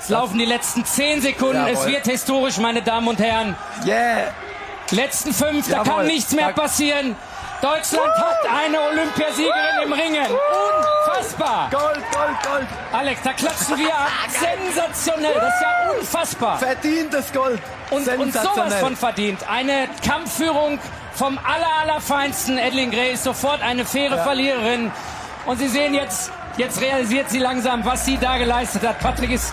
Es laufen die letzten 10 Sekunden. Jawohl. Es wird historisch, meine Damen und Herren. Yeah! Letzten fünf, da Jawohl. kann nichts mehr passieren. Deutschland hat eine Olympiasiegerin im Ringen. Unfassbar. Gold, Gold, Gold! Alex, da klatschen wir ab. Sensationell. Das ist ja unfassbar. Verdientes Gold! Und, und sowas von verdient. Eine Kampfführung vom aller, allerfeinsten. Edlin Gray ist sofort eine faire Verliererin. Und Sie sehen jetzt, jetzt realisiert sie langsam, was sie da geleistet hat. Patrick ist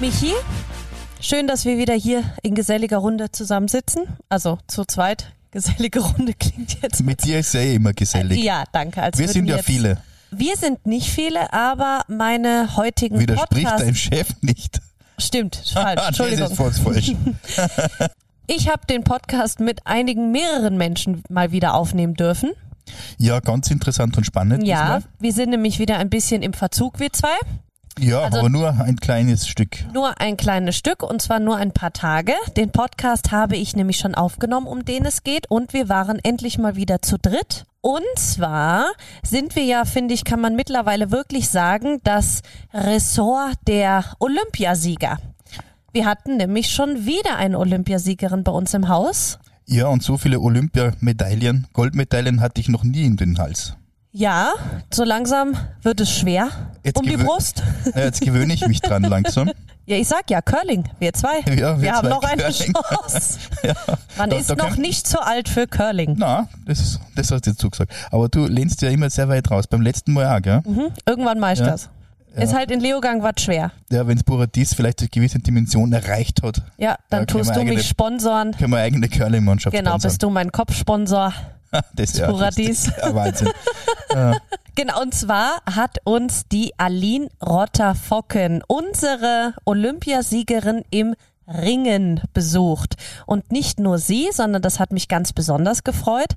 Michi, schön, dass wir wieder hier in geselliger Runde zusammensitzen. Also zu zweit. Gesellige Runde klingt jetzt. Mit dir ist ja eh immer gesellig. Ja, danke. Als Wir sind ja viele. Wir sind nicht viele, aber meine heutigen Widerspricht Podcast dein Chef nicht. Stimmt, falsch. das Entschuldigung. ist voll falsch. Ich habe den Podcast mit einigen mehreren Menschen mal wieder aufnehmen dürfen. Ja, ganz interessant und spannend. Ja, diesmal. wir sind nämlich wieder ein bisschen im Verzug, wir zwei. Ja, Also- aber nur ein kleines Stück. Nur ein kleines Stück und zwar nur ein paar Tage. Den Podcast habe ich nämlich schon aufgenommen, um den es geht und wir waren endlich mal wieder zu dritt. Und zwar sind wir ja, finde ich, kann man mittlerweile wirklich sagen, das Ressort der Olympiasieger. Wir hatten nämlich schon wieder eine Olympiasiegerin bei uns im Haus. Ja, und so viele Olympiamedaillen, Goldmedaillen hatte ich noch nie in den Hals. Ja, so langsam wird es schwer Jetzt um die Brust. Ja, jetzt gewöhne ich mich dran langsam. Ja, ich sag ja, Curling, wir zwei. Ja, wir haben zwei noch eine Curling. Chance. Ja, Man da- ist da noch nicht zu alt für Curling. Na, das, das hast du jetzt zugesagt. Aber du lehnst ja immer sehr weit raus. Beim letzten Mal auch, gell? Mhm. Irgendwann mach ich Ja. das. Ist halt in Leogang was schwer. Ja, wenn Paradies vielleicht eine gewisse Dimension erreicht hat, Ja, dann Ja, tust wir du eigene- mich sponsoren. können wir eine eigene Curling-Mannschaft Genau, bist du mein Kopfsponsor. das ist ja, Paradies. Das ja Wahnsinn. Genau, und zwar hat uns die Aline Rotter-Focken, unsere Olympiasiegerin im Ringen besucht. Und nicht nur sie, sondern das hat mich ganz besonders gefreut.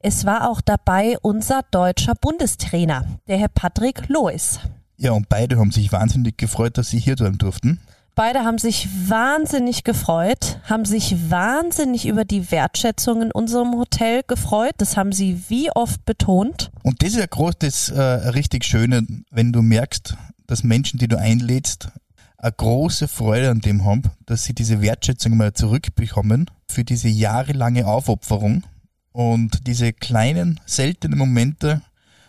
Es war auch dabei unser deutscher Bundestrainer, der Herr Patrick Lois. Ja, und beide haben sich wahnsinnig gefreut, dass sie hier sein durften. Beide haben sich wahnsinnig gefreut, haben sich wahnsinnig über die Wertschätzung in unserem Hotel gefreut. Das haben sie wie oft betont. Und das ist ja groß das äh, richtig Schöne, wenn du merkst, dass Menschen, die du einlädst, eine große Freude an dem haben, dass sie diese Wertschätzung mal zurückbekommen für diese jahrelange Aufopferung und diese kleinen, seltenen Momente,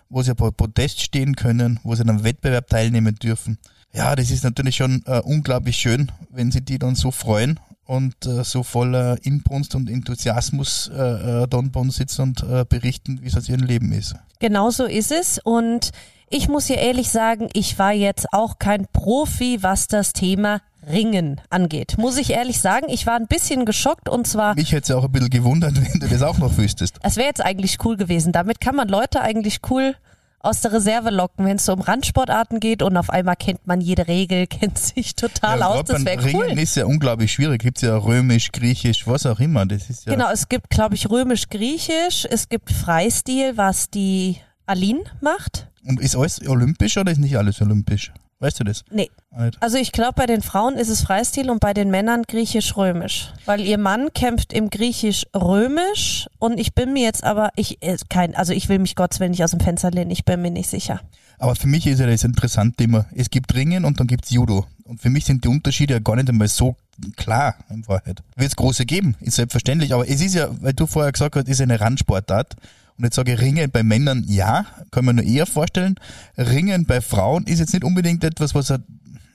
wo sie bei Protest stehen können, wo sie an einem Wettbewerb teilnehmen dürfen. Ja, das ist natürlich schon äh, unglaublich schön, wenn sie die dann so freuen und äh, so voller Inbrunst und Enthusiasmus äh, äh, dann bei uns sitzen und äh, berichten, wie es aus ihrem Leben ist. Genau so ist es. Und ich muss hier ehrlich sagen, ich war jetzt auch kein Profi, was das Thema Ringen angeht. Muss ich ehrlich sagen, ich war ein bisschen geschockt und zwar, Mich hätte es auch ein bisschen gewundert, wenn du das auch noch wüsstest. es wäre jetzt eigentlich cool gewesen. Damit kann man Leute eigentlich cool aus der Reserve locken, wenn es so um Randsportarten geht und auf einmal kennt man jede Regel, kennt sich total aus. grad Das wäre cool. ist ja unglaublich schwierig. Gibt's ja römisch, griechisch, was auch immer. Das ist ja Genau, es gibt, glaube ich, römisch-griechisch, es gibt Freistil, was die Aline macht. Und ist alles olympisch oder ist nicht alles olympisch? Weißt du das? Nee. Also ich glaube, bei den Frauen ist es Freistil und bei den Männern griechisch-römisch. Weil ihr Mann kämpft im griechisch-römisch und ich bin mir jetzt aber, ich, äh, kein, also ich will mich Gottes Willen nicht aus dem Fenster lehnen, ich bin mir nicht sicher. Aber für mich ist ja das Interessante immer, es gibt Ringen und dann gibt's Judo. Und für mich sind die Unterschiede ja gar nicht einmal so klar in Wahrheit. Wird es große geben, ist selbstverständlich. Aber es ist ja, weil du vorher gesagt hast, ist eine Randsportart. Und jetzt sage ich Ringen bei Männern, ja, kann man nur eher vorstellen. Ringen bei Frauen ist jetzt nicht unbedingt etwas, was er,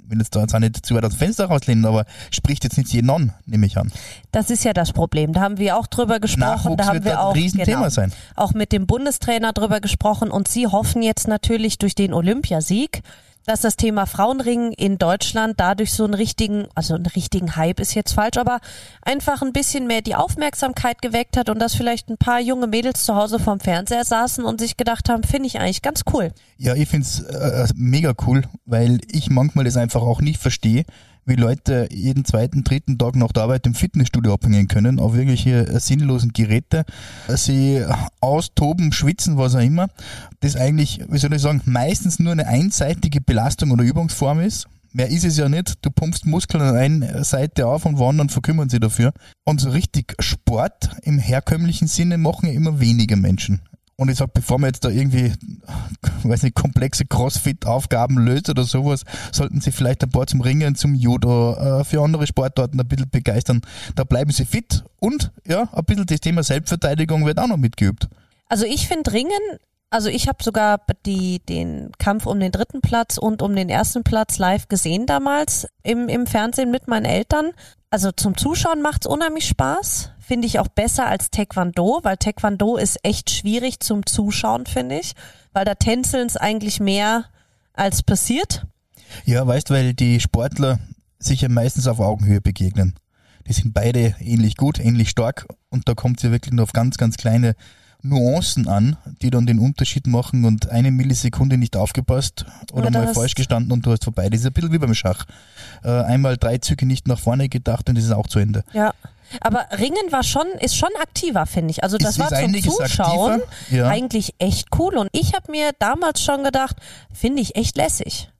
will jetzt da jetzt auch nicht zu weit aus dem Fenster rauslehnen, aber spricht jetzt nicht jeden an, nehme ich an. Das ist ja das Problem. Da haben wir auch drüber gesprochen. Nachwuchs da haben wird wir ein auch Riesenthema genau, sein. auch mit dem Bundestrainer drüber gesprochen und sie hoffen jetzt natürlich durch den Olympiasieg, dass das Thema Frauenringen in Deutschland dadurch so einen richtigen, also einen richtigen Hype ist jetzt falsch, aber einfach ein bisschen mehr die Aufmerksamkeit geweckt hat und dass vielleicht ein paar junge Mädels zu Hause vorm Fernseher saßen und sich gedacht haben, finde ich eigentlich ganz cool. Ja, ich find's äh, mega cool, weil ich manchmal das einfach auch nicht verstehe, wie Leute jeden zweiten, dritten Tag nach der Arbeit im Fitnessstudio abhängen können, auf irgendwelche äh, sinnlosen Geräte, sie austoben, schwitzen, was auch immer, das eigentlich, wie soll ich sagen, meistens nur eine einseitige Belastung oder Übungsform ist. Mehr ist es ja nicht. Du pumpst Muskeln an einer Seite auf und woanders verkümmern sie dafür. Und so richtig Sport im herkömmlichen Sinne machen ja immer weniger Menschen. Und ich sag, bevor man jetzt da irgendwie, weiß nicht, komplexe Crossfit-Aufgaben löst oder sowas, sollten sie vielleicht ein paar zum Ringen, zum Judo, äh, für andere Sportarten ein bisschen begeistern. Da bleiben sie fit und ja, ein bisschen das Thema Selbstverteidigung wird auch noch mitgeübt. Also ich finde Ringen, also ich habe sogar die, den Kampf um den dritten Platz und um den ersten Platz live gesehen damals im, im Fernsehen mit meinen Eltern. Also zum Zuschauen macht's unheimlich Spaß finde ich auch besser als Taekwondo, weil Taekwondo ist echt schwierig zum Zuschauen, finde ich, weil da tänzeln es eigentlich mehr als passiert. Ja, weißt, weil die Sportler sich ja meistens auf Augenhöhe begegnen. Die sind beide ähnlich gut, ähnlich stark und da kommt es ja wirklich nur auf ganz, ganz kleine Nuancen an, die dann den Unterschied machen und eine Millisekunde nicht aufgepasst oder mal falsch gestanden und du hast vorbei. Das ist ein bisschen wie beim Schach. Äh, einmal drei Züge nicht nach vorne gedacht und das ist auch zu Ende. Ja. Aber Ringen war schon, ist schon aktiver, finde ich. Also das es war zum Zuschauen ja. eigentlich echt cool. Und ich habe mir damals schon gedacht, finde ich echt lässig.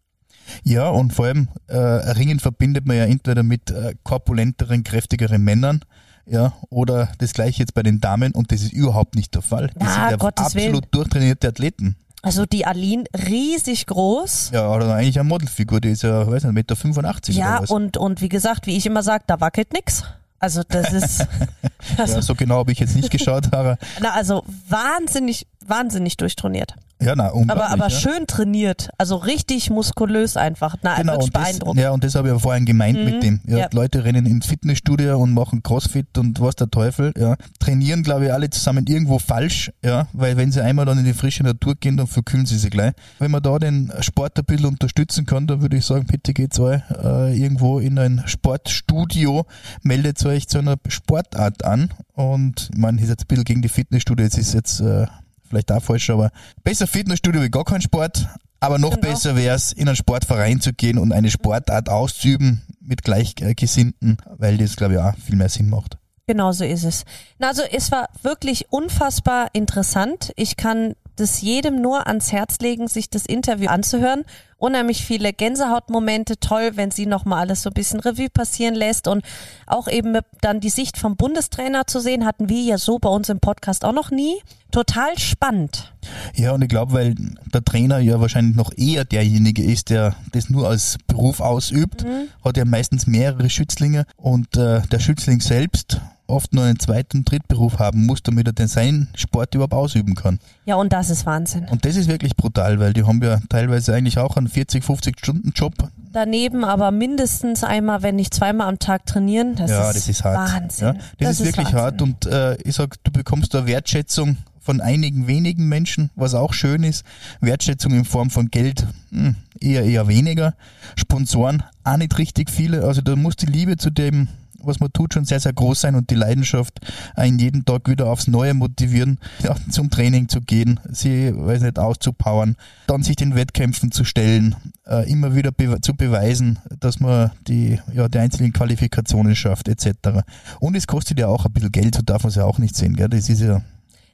Ja, und vor allem äh, Ringen verbindet man ja entweder mit äh, korpulenteren, kräftigeren Männern, ja, oder das gleiche jetzt bei den Damen und das ist überhaupt nicht der Fall. Das Na, sind ja absolut Willen. durchtrainierte Athleten. Also die Aline riesig groß. Ja, oder eigentlich eine Modelfigur, die ist ja, weiß nicht, 1,85 Meter Ja, und, und wie gesagt, wie ich immer sage, da wackelt nix. Also das ist. Also, ja, so genau habe ich jetzt nicht geschaut, aber. Na, also wahnsinnig, wahnsinnig durchtrainiert. Ja, na, aber, aber ja. schön trainiert, also richtig muskulös einfach. Na, genau, wirklich beeindruckend. Ja, und das habe ich ja vorhin gemeint mhm. mit dem. Ja, ja. Leute rennen ins Fitnessstudio und machen Crossfit und was der Teufel, ja. Trainieren, glaube ich, alle zusammen irgendwo falsch, ja, weil wenn sie einmal dann in die frische Natur gehen, dann verkühlen sie sich gleich. Wenn man da den Sport ein bisschen unterstützen kann, dann würde ich sagen, bitte geht's euch äh, irgendwo in ein Sportstudio, meldet euch zu einer Sportart an und man ist jetzt ein bisschen gegen die Fitnessstudio, jetzt ist jetzt äh, vielleicht auch falsch, aber besser Fitnessstudio wie gar kein Sport. Aber noch genau. besser wäre es, in einen Sportverein zu gehen und eine Sportart auszuüben mit Gleichgesinnten, weil das, glaube ich, auch viel mehr Sinn macht. Genau so ist es. Na, also es war wirklich unfassbar interessant. Ich kann das jedem nur ans Herz legen, sich das Interview anzuhören. Unheimlich viele Gänsehautmomente, toll, wenn sie nochmal alles so ein bisschen Revue passieren lässt und auch eben dann die Sicht vom Bundestrainer zu sehen, hatten wir ja so bei uns im Podcast auch noch nie. Total spannend. Ja, und ich glaube, weil der Trainer ja wahrscheinlich noch eher derjenige ist, der das nur als Beruf ausübt, mhm. hat er meistens mehrere Schützlinge und äh, der Schützling selbst oft nur einen zweiten, Drittberuf haben muss, damit er den seinen Sport überhaupt ausüben kann. Ja, und das ist Wahnsinn. Und das ist wirklich brutal, weil die haben ja teilweise eigentlich auch einen 40, 50 Stunden Job. Daneben aber mindestens einmal, wenn nicht zweimal am Tag trainieren. Das ja, ist das ist hart. Wahnsinn. Ja, das, das ist, ist, wirklich Wahnsinn. hart und äh, ich sag, du bekommst da Wertschätzung von einigen wenigen Menschen, was auch schön ist. Wertschätzung in Form von Geld hm, eher eher weniger. Sponsoren auch nicht richtig viele. Also da muss die Liebe zu dem was man tut, schon sehr, sehr groß sein und die Leidenschaft einen jeden Tag wieder aufs Neue motivieren, zum Training zu gehen, sie, weiß nicht, auszupowern, dann sich den Wettkämpfen zu stellen, äh, immer wieder zu beweisen, dass man die, ja, die einzelnen Qualifikationen schafft, etc. Und es kostet ja auch ein bisschen Geld, so darf man es ja auch nicht sehen, gell? Das ist ja.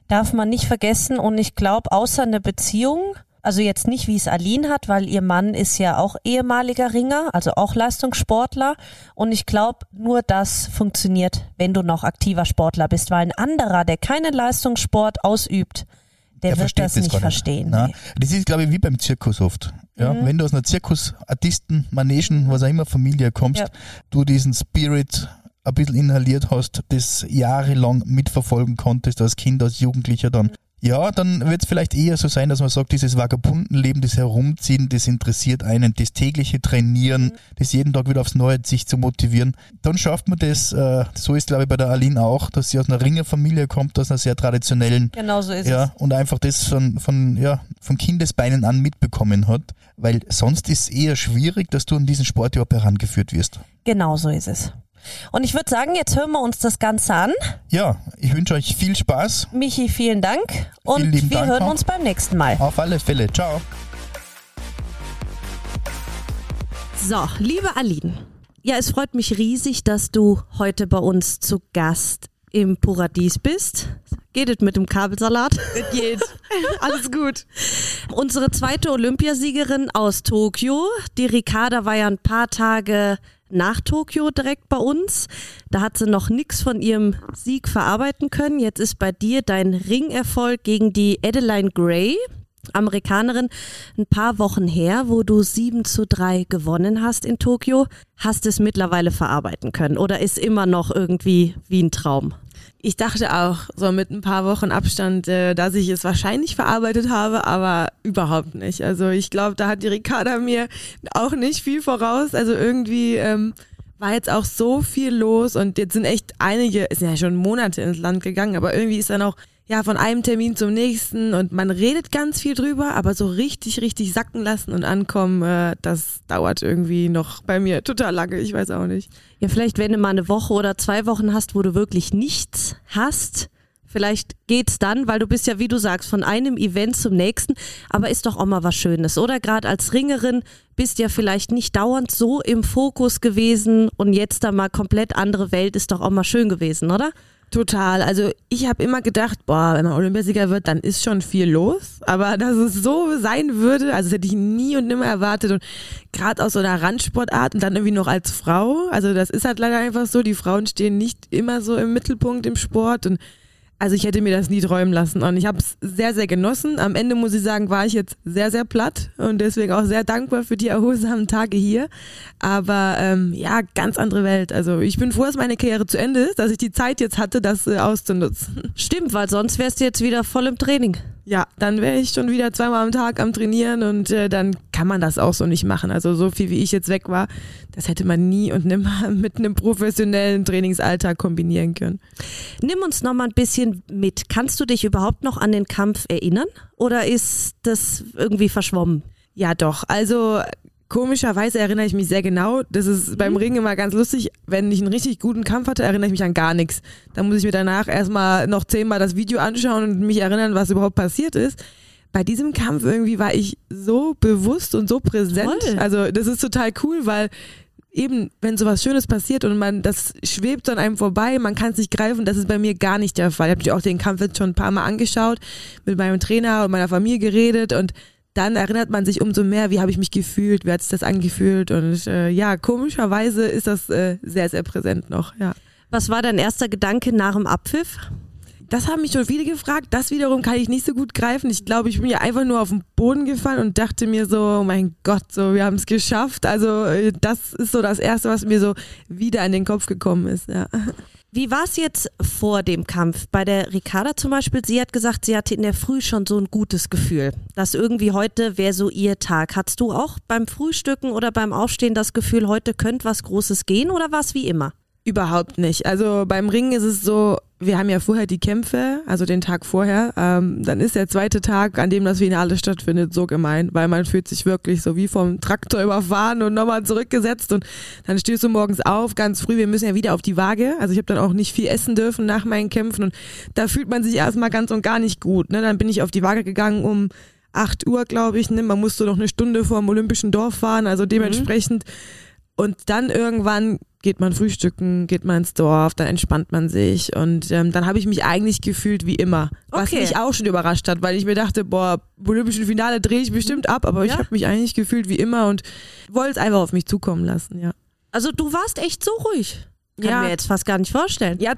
Darf man nicht vergessen und ich glaube, außer eine Beziehung, also jetzt nicht, wie es Aline hat, weil ihr Mann ist ja auch ehemaliger Ringer, also auch Leistungssportler. Und ich glaube, nur das funktioniert, wenn du noch aktiver Sportler bist, weil ein anderer, der keinen Leistungssport ausübt, der, der wird das nicht verstehen. Nicht. Das ist, glaube ich, wie beim Zirkus oft. Ja, mhm. Wenn du aus einer Zirkus, Artisten, Manegen, was auch immer Familie kommst, ja. du diesen Spirit ein bisschen inhaliert hast, das jahrelang mitverfolgen konntest als Kind, als Jugendlicher dann Ja, dann wird es vielleicht eher so sein, dass man sagt, dieses Vagabundenleben, das Herumziehen, das interessiert einen, das tägliche Trainieren, mhm. das jeden Tag wieder aufs Neue sich zu motivieren. Dann schafft man das, äh, so ist glaube ich bei der Aline auch, dass sie aus einer Ringerfamilie kommt, aus einer sehr traditionellen. Genau so ist ja, es. Und einfach das von, von, ja, von Kindesbeinen an mitbekommen hat, weil sonst ist es eher schwierig, dass du an diesen Sport überhaupt herangeführt wirst. Genau so ist es. Und ich würde sagen, jetzt hören wir uns das Ganze an. Ja, ich wünsche euch viel Spaß. Michi, vielen Dank. Und vielen wir Dank hören auch. uns beim nächsten Mal. Auf alle Fälle. Ciao. So, liebe Aline. Ja, es freut mich riesig, dass du heute bei uns zu Gast im Paradies bist. Geht es mit dem Kabelsalat? Es geht. Alles gut. Unsere zweite Olympiasiegerin aus Tokio, die Ricarda war ja ein paar Tage nach Tokio direkt bei uns. Da hat sie noch nichts von ihrem Sieg verarbeiten können. Jetzt ist bei dir dein Ringerfolg gegen die Adeline Gray, Amerikanerin, ein paar Wochen her, wo du 7 zu 3 gewonnen hast in Tokio. Hast es mittlerweile verarbeiten können oder ist immer noch irgendwie wie ein Traum? Ich dachte auch, so mit ein paar Wochen Abstand, äh, dass ich es wahrscheinlich verarbeitet habe, aber überhaupt nicht. Also ich glaube, da hat die Ricarda mir auch nicht viel voraus. Also irgendwie ähm, war jetzt auch so viel los und jetzt sind echt einige, es sind ja schon Monate ins Land gegangen, aber irgendwie ist dann auch ja von einem Termin zum nächsten und man redet ganz viel drüber, aber so richtig, richtig sacken lassen und ankommen, äh, das dauert irgendwie noch bei mir total lange, ich weiß auch nicht. Ja, vielleicht wenn du mal eine Woche oder zwei Wochen hast, wo du wirklich nichts hast, vielleicht geht's dann, weil du bist ja, wie du sagst, von einem Event zum nächsten, aber ist doch auch mal was Schönes, oder? Gerade als Ringerin bist ja vielleicht nicht dauernd so im Fokus gewesen und jetzt da mal komplett andere Welt ist doch auch mal schön gewesen, oder? Total. Also ich habe immer gedacht, boah, wenn man Olympiasieger wird, dann ist schon viel los. Aber dass es so sein würde, also das hätte ich nie und nimmer erwartet. Und gerade aus so einer Randsportart und dann irgendwie noch als Frau. Also das ist halt leider einfach so. Die Frauen stehen nicht immer so im Mittelpunkt im Sport. Und also ich hätte mir das nie träumen lassen und ich habe es sehr, sehr genossen. Am Ende muss ich sagen, war ich jetzt sehr, sehr platt und deswegen auch sehr dankbar für die erholsamen Tage hier. Aber ähm, ja, ganz andere Welt. Also ich bin froh, dass meine Karriere zu Ende ist, dass ich die Zeit jetzt hatte, das äh, auszunutzen. Stimmt, weil sonst wärst du jetzt wieder voll im Training. Ja, dann wäre ich schon wieder zweimal am Tag am Trainieren und äh, dann kann man das auch so nicht machen. Also so viel wie ich jetzt weg war, das hätte man nie und nimmer mit einem professionellen Trainingsalltag kombinieren können. Nimm uns noch mal ein bisschen mit. Kannst du dich überhaupt noch an den Kampf erinnern oder ist das irgendwie verschwommen? Ja, doch. Also komischerweise erinnere ich mich sehr genau. Das ist beim Ringen immer ganz lustig. Wenn ich einen richtig guten Kampf hatte, erinnere ich mich an gar nichts. Dann muss ich mir danach erstmal noch zehnmal das Video anschauen und mich erinnern, was überhaupt passiert ist. Bei diesem Kampf irgendwie war ich so bewusst und so präsent. Toll. Also das ist total cool, weil eben, wenn sowas Schönes passiert und man, das schwebt an einem vorbei, man kann es nicht greifen, das ist bei mir gar nicht der Fall. Ich habe auch den Kampf jetzt schon ein paar Mal angeschaut, mit meinem Trainer und meiner Familie geredet und dann erinnert man sich umso mehr, wie habe ich mich gefühlt, wie hat sich das angefühlt und äh, ja, komischerweise ist das äh, sehr, sehr präsent noch, ja. Was war dein erster Gedanke nach dem Abpfiff? Das haben mich schon viele gefragt. Das wiederum kann ich nicht so gut greifen. Ich glaube, ich bin ja einfach nur auf den Boden gefallen und dachte mir so, oh mein Gott, so, wir haben es geschafft. Also, äh, das ist so das Erste, was mir so wieder in den Kopf gekommen ist, ja. Wie war es jetzt vor dem Kampf? Bei der Ricarda zum Beispiel, sie hat gesagt, sie hatte in der Früh schon so ein gutes Gefühl, dass irgendwie heute wäre so ihr Tag. Hattest du auch beim Frühstücken oder beim Aufstehen das Gefühl, heute könnte was Großes gehen oder war es wie immer? Überhaupt nicht. Also beim Ringen ist es so, wir haben ja vorher die Kämpfe, also den Tag vorher. Ähm, dann ist der zweite Tag, an dem das Finale stattfindet, so gemein, weil man fühlt sich wirklich so wie vom Traktor überfahren und nochmal zurückgesetzt und dann stehst du morgens auf, ganz früh, wir müssen ja wieder auf die Waage. Also ich habe dann auch nicht viel essen dürfen nach meinen Kämpfen und da fühlt man sich erstmal ganz und gar nicht gut. Ne? Dann bin ich auf die Waage gegangen um 8 Uhr, glaube ich. Ne? Man musste noch eine Stunde vor dem Olympischen Dorf fahren, also dementsprechend. Und dann irgendwann geht man frühstücken, geht man ins Dorf, dann entspannt man sich und ähm, dann habe ich mich eigentlich gefühlt wie immer, was Okay. mich auch schon überrascht hat, weil ich mir dachte, boah, Olympischen Finale drehe ich bestimmt ab, aber ich Ja. habe mich eigentlich gefühlt wie immer und wollte es einfach auf mich zukommen lassen, ja. Also du warst echt so ruhig. Kann Ja. mir jetzt fast gar nicht vorstellen. Ja,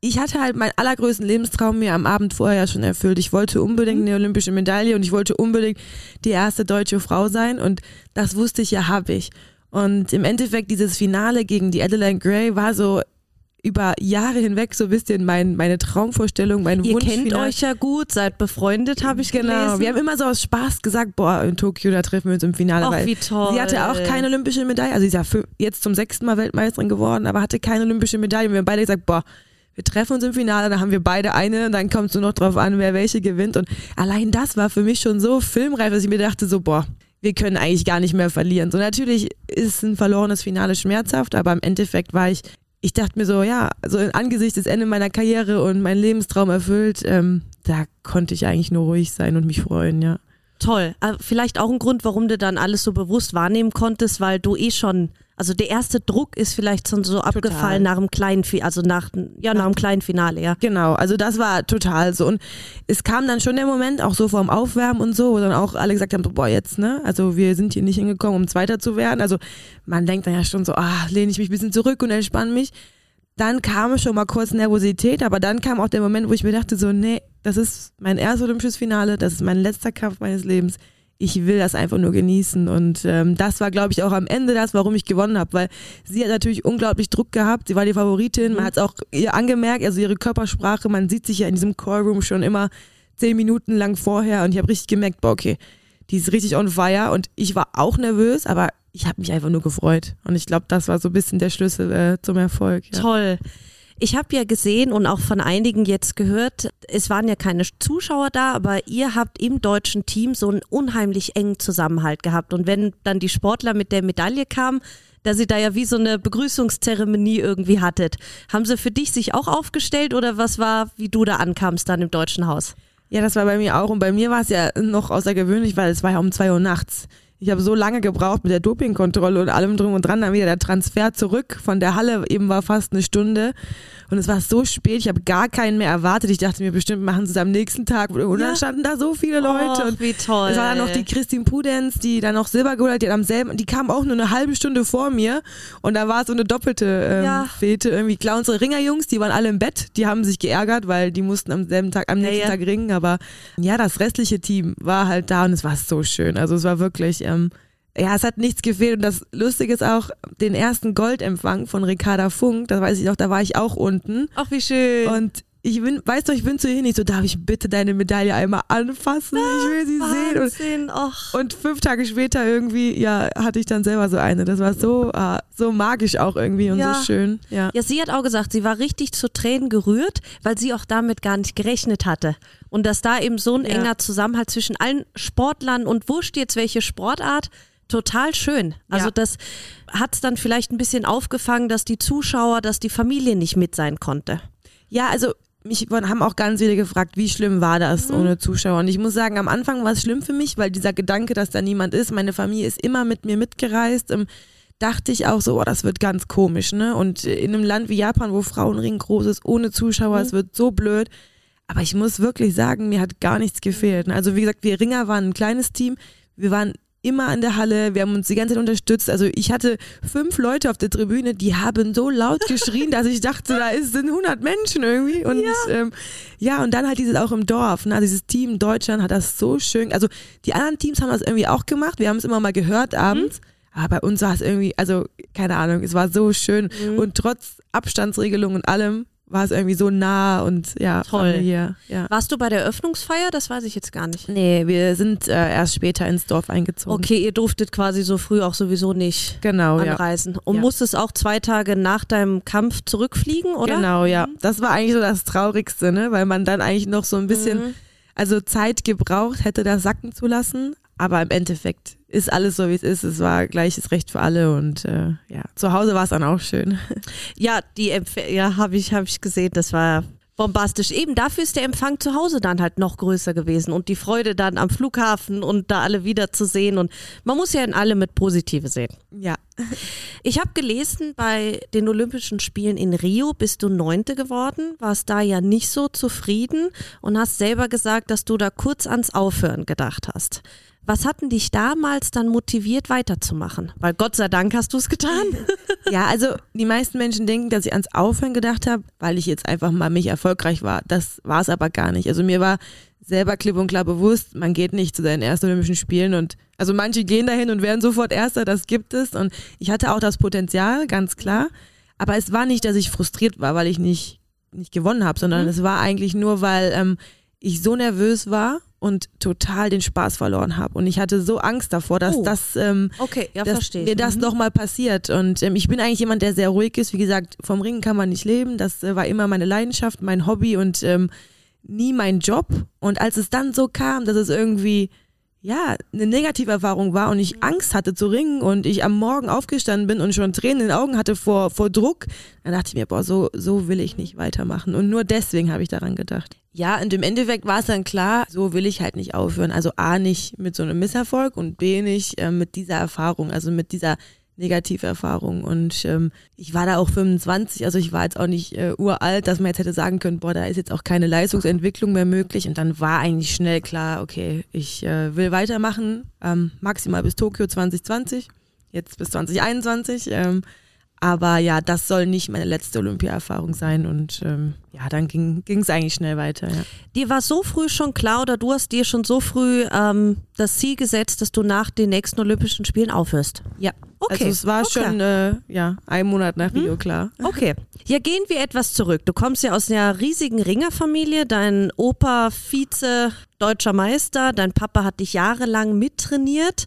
ich hatte halt meinen allergrößten Lebenstraum mir am Abend vorher schon erfüllt. Ich wollte unbedingt eine olympische Medaille und ich wollte unbedingt die erste deutsche Frau sein und das wusste ich ja, habe ich. Und im Endeffekt dieses Finale gegen die Adeline Gray war so, über Jahre hinweg so ein bisschen mein, meine Traumvorstellung, mein Ihr Wunsch. kennt euch ja gut, seid befreundet, habe ich Genau, gelesen. wir haben immer so aus Spaß gesagt, boah, in Tokio, da treffen wir uns im Finale. Ach, wie toll. Sie hatte auch keine olympische Medaille, also sie ist ja jetzt zum sechsten Mal Weltmeisterin geworden, aber hatte keine olympische Medaille. Und wir haben beide gesagt, boah, wir treffen uns im Finale, dann haben wir beide eine und dann kommt es nur noch drauf an, wer welche gewinnt. Und allein das war für mich schon so filmreif, dass ich mir dachte, so, boah, wir können eigentlich gar nicht mehr verlieren. So natürlich ist ein verlorenes Finale schmerzhaft, aber im Endeffekt war ich, ich dachte mir so, ja, so angesichts des Ende meiner Karriere und mein Lebenstraum erfüllt, ähm, da konnte ich eigentlich nur ruhig sein und mich freuen, ja. Toll. Äh, Vielleicht auch ein Grund, warum du dann alles so bewusst wahrnehmen konntest, weil du eh schon, also der erste Druck ist vielleicht schon so abgefallen nach dem kleinen, also nach, ja, nach dem kleinen Finale, ja. Genau, also das war total so. Und es kam dann schon der Moment, auch so vorm Aufwärmen und so, wo dann auch alle gesagt haben, so, boah, jetzt, ne? Also wir sind hier nicht hingekommen, um Zweiter zu werden. Also man denkt dann ja schon so, ah, lehne ich mich ein bisschen zurück und entspanne mich. Dann kam schon mal kurz Nervosität, aber dann kam auch der Moment, wo ich mir dachte, so, nee, das ist mein erstes olympisches Finale, das ist mein letzter Kampf meines Lebens. Ich will das einfach nur genießen. Und ähm, das war, glaube ich, auch am Ende das, warum ich gewonnen habe, weil sie hat natürlich unglaublich Druck gehabt. Sie war die Favoritin. Man hat es auch ihr angemerkt, also ihre Körpersprache. Man sieht sich ja in diesem Callroom schon immer zehn Minuten lang vorher. Und ich habe richtig gemerkt, boah, okay, die ist richtig on fire. Und ich war auch nervös, aber ich habe mich einfach nur gefreut. Und ich glaube, das war so ein bisschen der Schlüssel äh, zum Erfolg. Ja. Toll. Ich habe ja gesehen und auch von einigen jetzt gehört, es waren ja keine Zuschauer da, aber ihr habt im deutschen Team so einen unheimlich engen Zusammenhalt gehabt. Und wenn dann die Sportler mit der Medaille kamen, dass ihr da ja wie so eine Begrüßungszeremonie irgendwie hattet. Haben sie für dich sich auch aufgestellt oder was war, wie du da ankamst dann im Deutschen Haus? Ja, das war bei mir auch. Und bei mir war es ja noch außergewöhnlich, weil es war ja um zwei Uhr nachts. Ich habe so lange gebraucht mit der Dopingkontrolle und allem drum und dran. Dann wieder der Transfer zurück von der Halle eben war fast eine Stunde. Und es war so spät, ich habe gar keinen mehr erwartet. Ich dachte mir, bestimmt machen sie es am nächsten Tag. Und dann standen da so viele Leute. Och, und wie toll. Es war dann noch die Christine Pudenz, die dann noch Silber geholt hat, die hat am selben, die kam auch nur eine halbe Stunde vor mir. Und da war so eine doppelte ähm, Ja. Fete irgendwie. Klar, unsere Ringerjungs, die waren alle im Bett, die haben sich geärgert, weil die mussten am selben Tag, am nächsten ja. Tag ringen. Aber ja, das restliche Team war halt da und es war so schön. Also es war wirklich, ähm, ja, es hat nichts gefehlt. Und das Lustige ist auch, den ersten Goldempfang von Ricarda Funk, das weiß ich noch, da war ich auch unten. Ach, wie schön. Und ich bin, weißt du, ich bin zu ihr hin, ich so, darf ich bitte deine Medaille einmal anfassen? Ich will sie sehen. Und Wahnsinn. Und fünf Tage später irgendwie, ja, hatte ich dann selber so eine. Das war so, ah, so magisch auch irgendwie und Ja. so schön. Ja. Ja, sie hat auch gesagt, sie war richtig zu Tränen gerührt, weil sie auch damit gar nicht gerechnet hatte. Und dass da eben so ein Ja. enger Zusammenhalt zwischen allen Sportlern und wurscht jetzt welche Sportart, total schön. Also Ja. das hat es dann vielleicht ein bisschen aufgefangen, dass die Zuschauer, dass die Familie nicht mit sein konnte. Ja, also mich haben auch ganz viele gefragt, wie schlimm war das ohne Zuschauer? Und ich muss sagen, am Anfang war es schlimm für mich, weil dieser Gedanke, dass da niemand ist, meine Familie ist immer mit mir mitgereist, ähm, dachte ich auch so, oh, das wird ganz komisch, ne? Und in einem Land wie Japan, wo Frauenring groß ist, ohne Zuschauer, es wird so blöd. Aber ich muss wirklich sagen, mir hat gar nichts gefehlt. Also wie gesagt, wir Ringer waren ein kleines Team. Wir waren immer an der Halle, wir haben uns die ganze Zeit unterstützt. Also ich hatte fünf Leute auf der Tribüne, die haben so laut geschrien, dass ich dachte, da ist, sind 100 Menschen irgendwie. Und ja. Ähm, ja, und dann halt dieses auch im Dorf. Ne? Also dieses Team Deutschland hat das so schön, also die anderen Teams haben das irgendwie auch gemacht. Wir haben es immer mal gehört abends. Aber bei uns war es irgendwie, also keine Ahnung, es war so schön. Und trotz Abstandsregelung und allem war es irgendwie so nah und ja, Toll. familiär. Ja. Warst du bei der Öffnungsfeier? Das weiß ich jetzt gar nicht. Nee, wir sind äh, erst später ins Dorf eingezogen. Okay, ihr durftet quasi so früh auch sowieso nicht Genau, ja. anreisen. Und Ja. musstest auch zwei Tage nach deinem Kampf zurückfliegen, oder? Genau, ja. Das war eigentlich so das Traurigste, ne? weil man dann eigentlich noch so ein bisschen, Mhm. also Zeit gebraucht hätte, das sacken zu lassen. Aber im Endeffekt ist alles so, wie es ist. Es war gleiches Recht für alle und äh, ja, zu Hause war es dann auch schön. Ja, die Empf ja, habe ich, hab ich gesehen, das war bombastisch. Eben dafür ist der Empfang zu Hause dann halt noch größer gewesen und die Freude dann am Flughafen und da alle wiederzusehen und man muss ja in alle mit Positive sehen. Ja. Ich habe gelesen, bei den Olympischen Spielen in Rio bist du Neunte geworden, warst da ja nicht so zufrieden und hast selber gesagt, dass du da kurz ans Aufhören gedacht hast. Was hat denn dich damals dann motiviert, weiterzumachen? Weil Gott sei Dank hast du es getan. Ja, also die meisten Menschen denken, dass ich ans Aufhören gedacht habe, weil ich jetzt einfach mal mich erfolgreich war. Das war es aber gar nicht. Also mir war selber klipp und klar bewusst, man geht nicht zu seinen ersten Olympischen Spielen und also manche gehen dahin und werden sofort Erster, das gibt es und ich hatte auch das Potenzial, ganz klar. Aber es war nicht, dass ich frustriert war, weil ich nicht, nicht gewonnen habe, sondern Mhm. es war eigentlich nur, weil ähm, ich so nervös war und total den Spaß verloren habe. Und ich hatte so Angst davor, dass Oh. das ähm, Okay, ja, dass mir das Mhm. nochmal passiert. Und ähm, ich bin eigentlich jemand, der sehr ruhig ist. Wie gesagt, vom Ringen kann man nicht leben. Das äh, war immer meine Leidenschaft, mein Hobby und ähm, nie mein Job. Und als es dann so kam, dass es irgendwie ja, eine negative Erfahrung war und ich Angst hatte zu ringen und ich am Morgen aufgestanden bin und schon Tränen in den Augen hatte vor, vor Druck, dann dachte ich mir, boah, so, so will ich nicht weitermachen. Und nur deswegen habe ich daran gedacht. Ja, und im Endeffekt war es dann klar, so will ich halt nicht aufhören. Also A, nicht mit so einem Misserfolg und B, nicht äh, mit dieser Erfahrung, also mit dieser negative Erfahrung. Und ähm, ich war da auch 25, also ich war jetzt auch nicht äh, uralt, dass man jetzt hätte sagen können, boah, da ist jetzt auch keine Leistungsentwicklung mehr möglich. Und dann war eigentlich schnell klar, okay, ich äh, will weitermachen, ähm, maximal bis Tokio 2020, jetzt bis 2021. Ähm, aber ja, das soll nicht meine letzte Olympia-Erfahrung sein. Und ähm, ja, dann ging es eigentlich schnell weiter. Ja. Dir war so früh schon klar oder du hast dir schon so früh ähm, das Ziel gesetzt, dass du nach den nächsten Olympischen Spielen aufhörst? Ja, Okay, also es war okay. schon äh, ja, ein Monat nach Rio klar. Okay. Ja, gehen wir etwas zurück. Du kommst ja aus einer riesigen Ringerfamilie. Dein Opa Vize deutscher Meister, dein Papa hat dich jahrelang mittrainiert.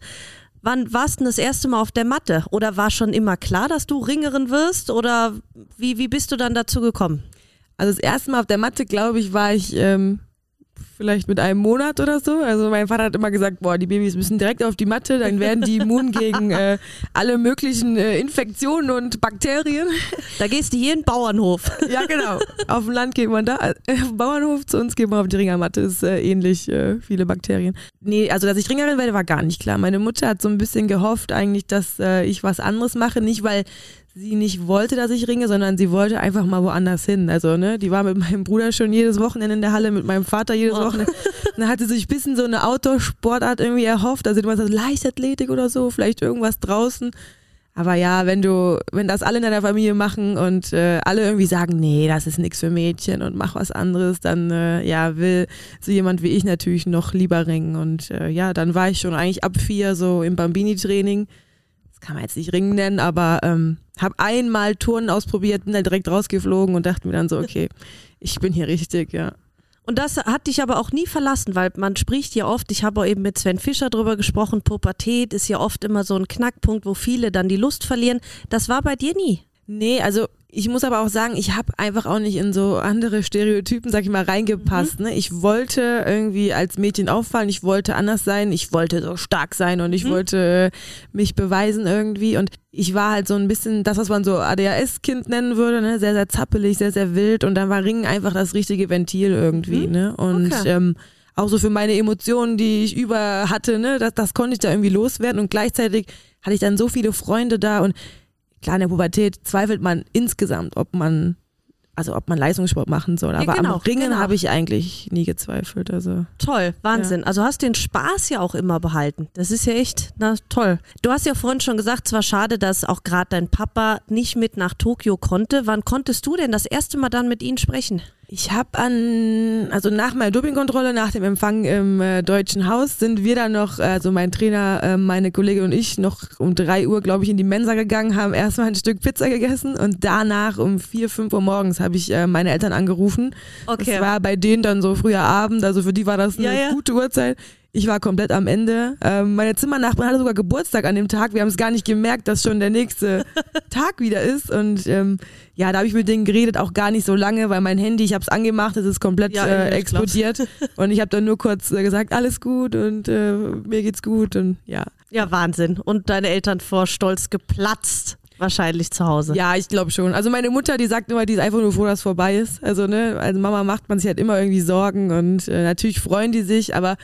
Wann warst du das erste Mal auf der Matte? Oder war schon immer klar, dass du Ringerin wirst? Oder wie, wie bist du dann dazu gekommen? Also das erste Mal auf der Matte, glaube ich, war ich ähm, vielleicht mit einem Monat oder so. Also mein Vater hat immer gesagt, boah, die Babys müssen direkt auf die Matte, dann werden die immun gegen äh, alle möglichen äh, Infektionen und Bakterien. Da gehst du hier in den Bauernhof. ja, genau. Auf dem Land geht man da, äh, auf dem Bauernhof, zu uns geht man auf die Ringermatte, ist äh, ähnlich, äh, viele Bakterien. Nee, also dass ich Ringerin werde, war gar nicht klar. Meine Mutter hat so ein bisschen gehofft eigentlich, dass ich was anderes mache, nicht weil sie nicht wollte, dass ich ringe, sondern sie wollte einfach mal woanders hin. Also, ne, die war mit meinem Bruder schon jedes Wochenende in der Halle, mit meinem Vater jedes Oh. Wochenende. Dann hatte sie sich ein bisschen so eine Outdoor-Sportart irgendwie erhofft, also immer so Leichtathletik oder so, vielleicht irgendwas draußen. Aber ja, wenn du, wenn das alle in deiner Familie machen und äh, alle irgendwie sagen, nee, das ist nichts für Mädchen und mach was anderes, dann äh, ja, will so jemand wie ich natürlich noch lieber ringen. Und äh, ja, dann war ich schon eigentlich ab vier so im Bambini-Training. Das kann man jetzt nicht Ringen nennen, aber ähm, habe einmal Turnen ausprobiert, bin dann direkt rausgeflogen und dachte mir dann so, okay, ich bin hier richtig, ja. Und das hat dich aber auch nie verlassen, weil man spricht ja oft, ich habe auch eben mit Sven Fischer drüber gesprochen, Pubertät ist ja oft immer so ein Knackpunkt, wo viele dann die Lust verlieren. Das war bei dir nie. Nee, also ich muss aber auch sagen, ich habe einfach auch nicht in so andere Stereotypen, sag ich mal, reingepasst. Ne? Ich wollte irgendwie als Mädchen auffallen, ich wollte anders sein, ich wollte so stark sein und ich wollte äh, mich beweisen irgendwie. Und ich war halt so ein bisschen das, was man so ADHS-Kind nennen würde, ne? sehr, sehr zappelig, sehr, sehr wild. Und dann war Ringen einfach das richtige Ventil irgendwie. Ne? Und Okay. ähm, auch so für meine Emotionen, die ich über hatte, ne, das, das konnte ich da irgendwie loswerden und gleichzeitig hatte ich dann so viele Freunde da und klar, in der Pubertät zweifelt man insgesamt, ob man, also ob man Leistungssport machen soll. Aber genau, am Ringen genau. habe ich eigentlich nie gezweifelt. Also Toll, Wahnsinn. Also hast den Spaß ja auch immer behalten. Das ist ja echt, na toll. Du hast ja vorhin schon gesagt, es war schade, dass auch gerade dein Papa nicht mit nach Tokio konnte. Wann konntest du denn das erste Mal dann mit ihm sprechen? Ich habe an, also nach meiner Dopingkontrolle, nach dem Empfang im äh, Deutschen Haus, sind wir dann noch, also mein Trainer, äh, meine Kollegin und ich, noch um drei Uhr, glaube ich, in die Mensa gegangen, haben erstmal ein Stück Pizza gegessen und danach um vier, fünf Uhr morgens habe ich äh, meine Eltern angerufen. Okay. Das war bei denen dann so früher Abend, also für die war das eine Ja, ja. gute Uhrzeit. Ich war komplett am Ende. Ähm, meine Zimmernachbarin hatte sogar Geburtstag an dem Tag. Wir haben es gar nicht gemerkt, dass schon der nächste Tag wieder ist. Und ähm, ja, da habe ich mit denen geredet, auch gar nicht so lange, weil mein Handy, ich habe es angemacht, es ist komplett Ja, äh, glaub's. explodiert. und ich habe dann nur kurz äh, gesagt, alles gut und äh, mir geht's gut und ja. Ja, Wahnsinn. Und deine Eltern vor Stolz geplatzt. Wahrscheinlich zu Hause. Ja, ich glaube schon. Also meine Mutter, die sagt immer, die ist einfach nur froh, dass es vorbei ist. Also ne, als Mama macht man sich halt immer irgendwie Sorgen und äh, natürlich freuen die sich, aber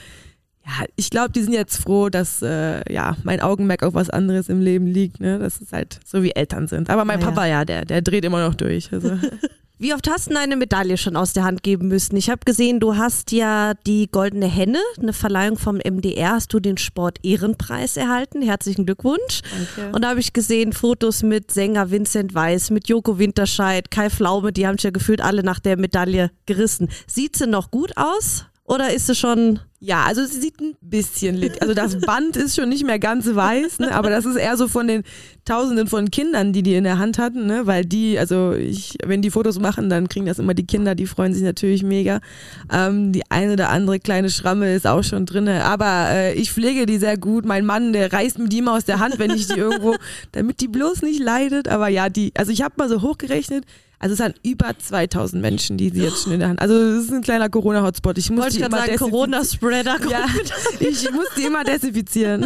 ja, ich glaube, die sind jetzt froh, dass äh, ja mein Augenmerk auf was anderes im Leben liegt. Ne, das ist halt so wie Eltern sind. Aber mein Ja. Papa ja, der der dreht immer noch durch. Also Wie oft hast du eine Medaille schon aus der Hand geben müssen? Ich habe gesehen, du hast ja die Goldene Henne, eine Verleihung vom MDR, hast du den Sport-Ehrenpreis erhalten. Herzlichen Glückwunsch. Danke. Und da habe ich gesehen Fotos mit Sänger Vincent Weiss, mit Joko Winterscheid, Kai Pflaume, die haben sich ja gefühlt alle nach der Medaille gerissen. Sieht sie noch gut aus? Oder ist es schon. Ja, also es sieht ein bisschen. Also das Band ist schon nicht mehr ganz weiß, ne? aber das ist eher so von den Tausenden von Kindern, die die in der Hand hatten, ne? weil die, also ich, wenn die Fotos machen, dann kriegen das immer die Kinder, die freuen sich natürlich mega. Ähm, die eine oder andere kleine Schramme ist auch schon drinne, aber äh, ich pflege die sehr gut. Mein Mann, der reißt mir die immer aus der Hand, wenn ich die irgendwo, damit die bloß nicht leidet. Aber ja, die, also ich habe mal so hochgerechnet, also es sind über 2000 Menschen, die sie jetzt schon in der Hand. Also es ist ein kleiner Corona-Hotspot. Ich muss Wollte die immer sagen. Corona-Spreader. Ja, ich muss die immer desinfizieren.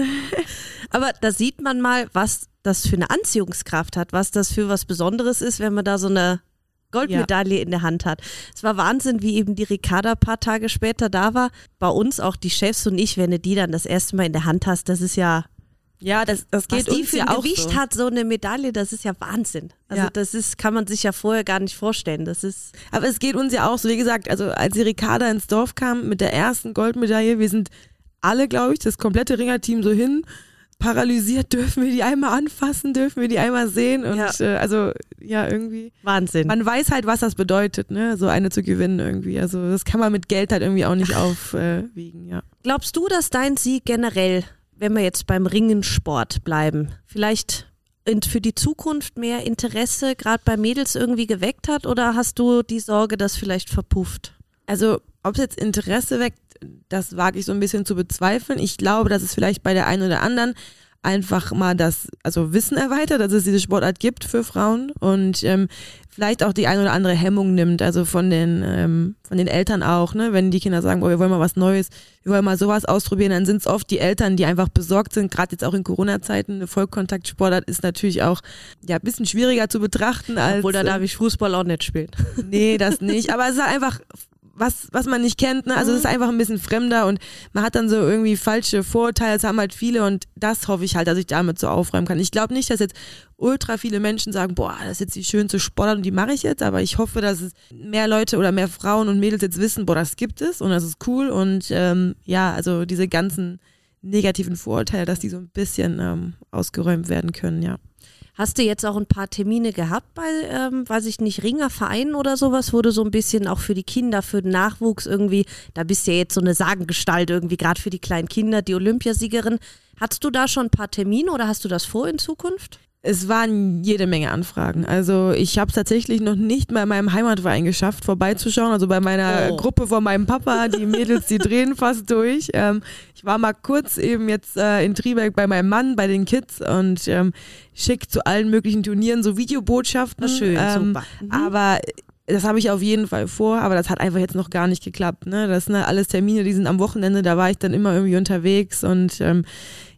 Aber da sieht man mal, was das für eine Anziehungskraft hat, was das für was Besonderes ist, wenn man da so eine Goldmedaille in der Hand hat. Es war Wahnsinn, wie eben die Ricarda ein paar Tage später da war. Bei uns auch die Chefs und ich, wenn du die dann das erste Mal in der Hand hast, das ist ja, Ja, das, das was geht die uns für ja ein Gewicht so. hat, so eine Medaille, das ist ja Wahnsinn. Also Ja. das ist, kann man sich ja vorher gar nicht vorstellen. Das ist, Aber es geht uns ja auch so, wie gesagt, also als die Ricarda ins Dorf kam mit der ersten Goldmedaille, wir sind alle, glaube ich, das komplette Ringerteam so hin, paralysiert, dürfen wir die einmal anfassen, dürfen wir die einmal sehen und Ja. äh, also ja, irgendwie, Wahnsinn. man weiß halt, was das bedeutet, ne, so eine zu gewinnen irgendwie, also das kann man mit Geld halt irgendwie auch nicht aufwiegen, ja. Glaubst du, dass dein Sieg generell, wenn wir jetzt beim Ringensport bleiben, vielleicht für die Zukunft mehr Interesse gerade bei Mädels irgendwie geweckt hat oder hast du die Sorge, dass vielleicht verpufft? Also, ob es jetzt Interesse weckt, das wage ich so ein bisschen zu bezweifeln. Ich glaube, dass es vielleicht bei der einen oder anderen einfach mal das also Wissen erweitert, dass es diese Sportart gibt für Frauen und ähm, vielleicht auch die eine oder andere Hemmung nimmt, also von den ähm, von den Eltern auch, ne, wenn die Kinder sagen, oh, wir wollen mal was Neues, wir wollen mal sowas ausprobieren, dann sind es oft die Eltern, die einfach besorgt sind, gerade jetzt auch in Corona-Zeiten, eine Vollkontaktsportart ist natürlich auch ja ein bisschen schwieriger zu betrachten als Obwohl, da darf ich Fußball auch nicht spielen. Nee, das nicht. Aber es ist halt einfach was, was man nicht kennt. Ne? Also es ist einfach ein bisschen fremder und man hat dann so irgendwie falsche Vorurteile. Das haben halt viele und das hoffe ich halt, dass ich damit so aufräumen kann. Ich glaube nicht, dass jetzt ultra viele Menschen sagen, boah, das ist jetzt die schönste Sportart und die mache ich jetzt. Aber ich hoffe, dass es mehr Leute oder mehr Frauen und Mädels jetzt wissen, boah, das gibt es und das ist cool. Und ähm, ja, also diese ganzen negativen Vorurteile, dass die so ein bisschen ähm, ausgeräumt werden können, ja. Hast du jetzt auch ein paar Termine gehabt bei, ähm, weiß ich nicht, Ringervereinen oder sowas, du so ein bisschen auch für die Kinder, für den Nachwuchs irgendwie, da bist du ja jetzt so eine Sagengestalt irgendwie, gerade für die kleinen Kinder, die Olympiasiegerin. Hattest du da schon ein paar Termine oder hast du das vor in Zukunft? Es waren jede Menge Anfragen. Also ich habe es tatsächlich noch nicht mal in meinem Heimatverein geschafft, vorbeizuschauen. Also bei meiner Oh. Gruppe von meinem Papa, die Mädels, die drehen fast durch. Ähm, ich war mal kurz eben jetzt äh, in Triberg bei meinem Mann, bei den Kids und ähm, schick zu allen möglichen Turnieren so Videobotschaften. Na schön, ähm, super. Mhm. Aber das habe ich auf jeden Fall vor, aber das hat einfach jetzt noch gar nicht geklappt. Ne? Das sind halt alles Termine, die sind am Wochenende, da war ich dann immer irgendwie unterwegs und ähm,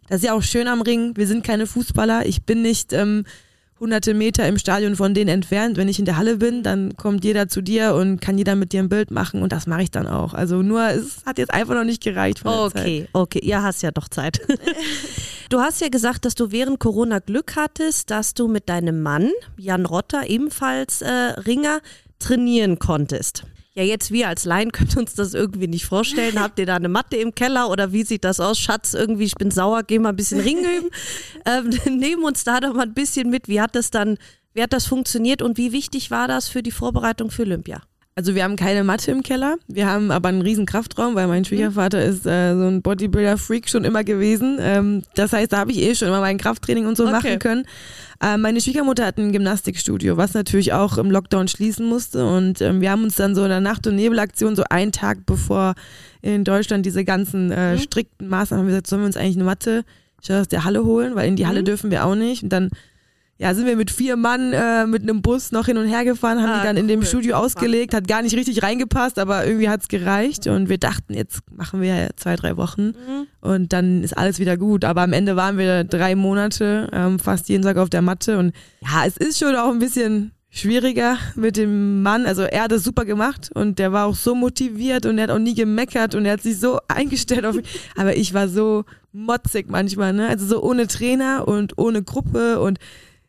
das ist ja auch schön am Ring. Wir sind keine Fußballer. Ich bin nicht ähm, hunderte Meter im Stadion von denen entfernt. Wenn ich in der Halle bin, dann kommt jeder zu dir und kann jeder mit dir ein Bild machen und das mache ich dann auch. Also nur, es hat jetzt einfach noch nicht gereicht. Von der Zeit. Okay, okay, ja, hast ja doch Zeit. du hast ja gesagt, dass du während Corona Glück hattest, dass du mit deinem Mann, Jan Rotter, ebenfalls äh, Ringer, trainieren konntest. Ja, jetzt wir als Laien können uns das irgendwie nicht vorstellen. Habt ihr da eine Matte im Keller oder wie sieht das aus? Schatz, irgendwie, ich bin sauer, geh mal ein bisschen Ring üben. ähm, nehmen uns da doch mal ein bisschen mit. Wie hat das dann, wie hat das funktioniert und wie wichtig war das für die Vorbereitung für Olympia? Also wir haben keine Matte im Keller, wir haben aber einen riesen Kraftraum, weil mein Schwiegervater ist äh, so ein Bodybuilder-Freak schon immer gewesen. Ähm, das heißt, da habe ich eh schon immer mein Krafttraining und so Okay. machen können. Äh, meine Schwiegermutter hat ein Gymnastikstudio, was natürlich auch im Lockdown schließen musste. Und ähm, wir haben uns dann so in der Nacht- und Nebelaktion, so einen Tag bevor in Deutschland diese ganzen äh, strikten Maßnahmen, haben wir gesagt, sollen wir uns eigentlich eine Matte aus der Halle holen, weil in die Halle dürfen wir auch nicht. Und dann ja, sind wir mit vier Mann äh, mit einem Bus noch hin und her gefahren, haben Ah, die dann in dem cool. Studio ausgelegt, hat gar nicht richtig reingepasst, aber irgendwie hat's gereicht und wir dachten, jetzt machen wir zwei, drei Wochen und dann ist alles wieder gut. Aber am Ende waren wir drei Monate ähm, fast jeden Tag auf der Matte und ja, es ist schon auch ein bisschen schwieriger mit dem Mann. Also er hat es super gemacht und der war auch so motiviert und er hat auch nie gemeckert und er hat sich so eingestellt auf mich. Aber ich war so motzig manchmal, ne? Also so ohne Trainer und ohne Gruppe und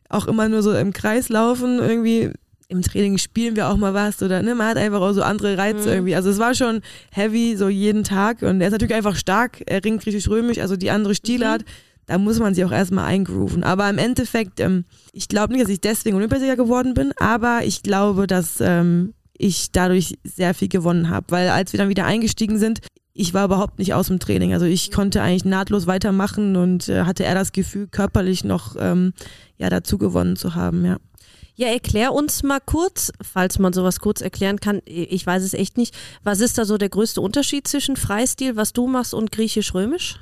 auch immer nur so im Kreis laufen, irgendwie im Training spielen wir auch mal was oder ne, man hat einfach auch so andere Reize irgendwie. Also es war schon heavy, so jeden Tag und er ist natürlich einfach stark, er ringt griechisch römisch, also die andere Stilart, da muss man sich auch erstmal eingrooven. Aber im Endeffekt, ähm, ich glaube nicht, dass ich deswegen Olympiasieger geworden bin, aber ich glaube, dass ähm, ich dadurch sehr viel gewonnen habe. Weil als wir dann wieder eingestiegen sind, ich war überhaupt nicht aus dem Training. Also ich konnte eigentlich nahtlos weitermachen und äh, hatte eher das Gefühl, körperlich noch ähm, ja, dazu gewonnen zu haben, ja. Ja, erklär uns mal kurz, falls man sowas kurz erklären kann. Ich weiß es echt nicht. Was ist da so der größte Unterschied zwischen Freistil, was du machst, und griechisch-römisch?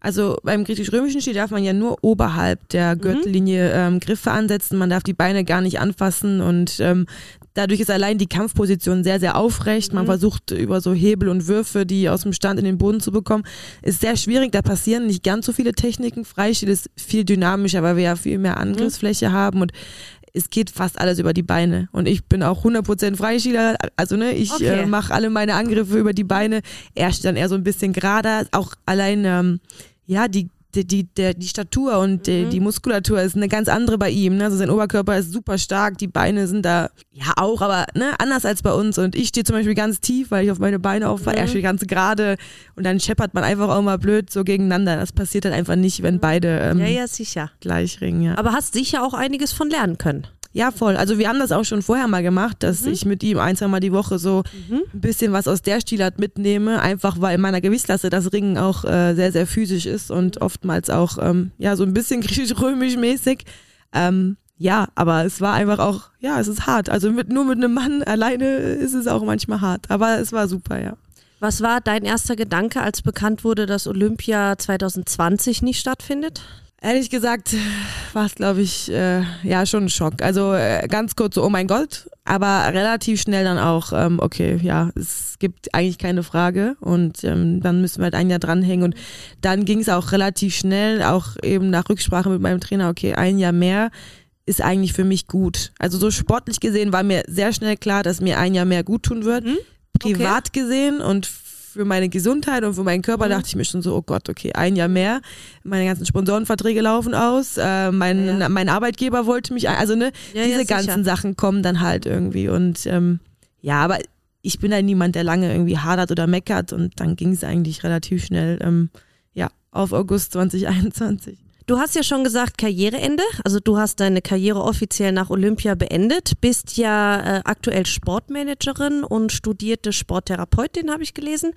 Also beim griechisch-römischen Stil darf man ja nur oberhalb der Mhm. Gürtellinie ähm, Griffe ansetzen. Man darf die Beine gar nicht anfassen und ähm, dadurch ist allein die Kampfposition sehr, sehr aufrecht. Mhm. Man versucht über so Hebel und Würfe, die aus dem Stand in den Boden zu bekommen. Ist sehr schwierig. Da passieren nicht ganz so viele Techniken. Freistil ist viel dynamischer, weil wir ja viel mehr Angriffsfläche haben und es geht fast alles über die Beine. Und ich bin auch 100% Freischieler. Also ne, ich Okay. äh, mache alle meine Angriffe über die Beine. Er steht dann eher so ein bisschen gerader. Auch allein, ähm, ja, die, die, die, der, die Statur und die, die Muskulatur ist eine ganz andere bei ihm. Ne? Also sein Oberkörper ist super stark, die Beine sind da ja auch, aber ne, anders als bei uns. Und ich stehe zum Beispiel ganz tief, weil ich auf meine Beine auffalle. Er steht ganz gerade und dann scheppert man einfach auch mal blöd so gegeneinander. Das passiert dann einfach nicht, wenn beide ähm, Ja, ja, sicher. gleich ringen. Ja. Aber hast sicher auch einiges von lernen können. Ja, voll. Also wir haben das auch schon vorher mal gemacht, dass ich mit ihm ein, zwei Mal die Woche so ein bisschen was aus der Stilart mitnehme, einfach weil in meiner Gewichtsklasse das Ringen auch äh, sehr, sehr physisch ist und oftmals auch ähm, ja so ein bisschen griechisch-römisch mäßig. Ähm, ja, aber es war einfach auch, ja, es ist hart. Also mit, nur mit einem Mann alleine ist es auch manchmal hart. Aber es war super, ja. Was war dein erster Gedanke, als bekannt wurde, dass Olympia 2020 nicht stattfindet? Ehrlich gesagt war es, glaube ich, äh, ja schon ein Schock. Also äh, ganz kurz so, oh mein Gott, aber relativ schnell dann auch, ähm, okay, ja, es gibt eigentlich keine Frage und ähm, dann müssen wir halt ein Jahr dranhängen und dann ging es auch relativ schnell, auch eben nach Rücksprache mit meinem Trainer, okay, ein Jahr mehr ist eigentlich für mich gut. Also so sportlich gesehen war mir sehr schnell klar, dass mir ein Jahr mehr gut tun wird. Privat gesehen und für meine Gesundheit und für meinen Körper Mhm. dachte ich mir schon so, oh Gott, okay, ein Jahr mehr. Meine ganzen Sponsorenverträge laufen aus. Äh, mein, Ja, ja. mein Arbeitgeber wollte mich, ein- also ne, Ja, diese ganzen Sachen kommen dann halt irgendwie. Und ähm, ja, aber ich bin halt niemand, der lange irgendwie hadert oder meckert und dann ging es eigentlich relativ schnell, ähm, ja, auf August 2021. Du hast ja schon gesagt Karriereende, also du hast deine Karriere offiziell nach Olympia beendet, bist ja äh, aktuell Sportmanagerin und studierte Sporttherapeutin, habe ich gelesen.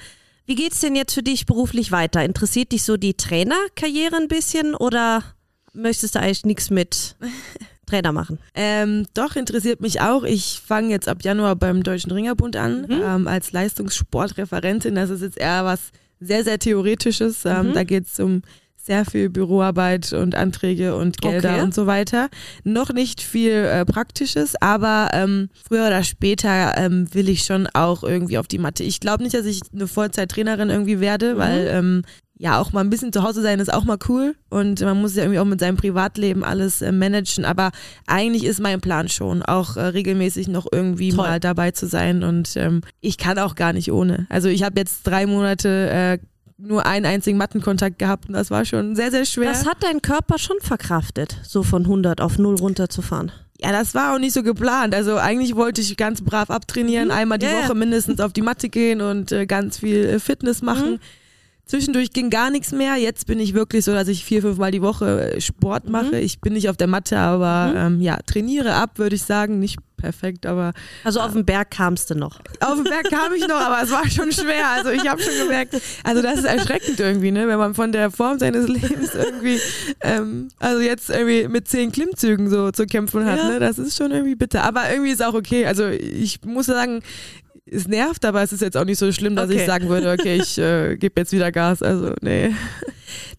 Wie geht's denn jetzt für dich beruflich weiter? Interessiert dich so die Trainerkarriere ein bisschen oder möchtest du eigentlich nichts mit Trainer machen? Ähm, doch, interessiert mich auch. Ich fange jetzt ab Januar beim Deutschen Ringerbund an, ähm, als Leistungssportreferentin. Das ist jetzt eher was sehr, sehr Theoretisches. Ähm, Da geht es um sehr viel Büroarbeit und Anträge und Gelder Okay. und so weiter. Noch nicht viel äh, Praktisches, aber ähm, früher oder später ähm, will ich schon auch irgendwie auf die Matte. Ich glaube nicht, dass ich eine Vollzeit-Trainerin irgendwie werde, weil ähm, ja, auch mal ein bisschen zu Hause sein ist auch mal cool und man muss ja irgendwie auch mit seinem Privatleben alles äh, managen, aber eigentlich ist mein Plan schon, auch äh, regelmäßig noch irgendwie Toll. mal dabei zu sein und ähm, ich kann auch gar nicht ohne. Also ich habe jetzt drei Monate äh, nur einen einzigen Mattenkontakt gehabt und das war schon sehr, sehr schwer. Das hat dein Körper schon verkraftet, so von 100 auf 0 runterzufahren. Ja, das war auch nicht so geplant. Also eigentlich wollte ich ganz brav abtrainieren, einmal die Mhm. Ja. Woche mindestens auf die Matte gehen und äh, ganz viel äh, Fitness machen. Mhm. Zwischendurch ging gar nichts mehr. Jetzt bin ich wirklich so, dass ich vier, fünf Mal die Woche äh, Sport Mhm. mache. Ich bin nicht auf der Matte, aber ähm, ja, trainiere ab, würde ich sagen. Nicht perfekt, aber Also auf den Berg kamst du noch. auf den Berg kam ich noch, aber es war schon schwer. Also ich habe schon gemerkt, also das ist erschreckend irgendwie, ne? wenn man von der Form seines Lebens irgendwie, ähm, also jetzt irgendwie mit zehn Klimmzügen so zu kämpfen hat. Ja. Ne? Das ist schon irgendwie bitter. Aber irgendwie ist auch okay. Also ich muss sagen, es nervt, aber es ist jetzt auch nicht so schlimm, dass Okay. ich sagen würde, okay, ich äh, gebe jetzt wieder Gas. Also nee.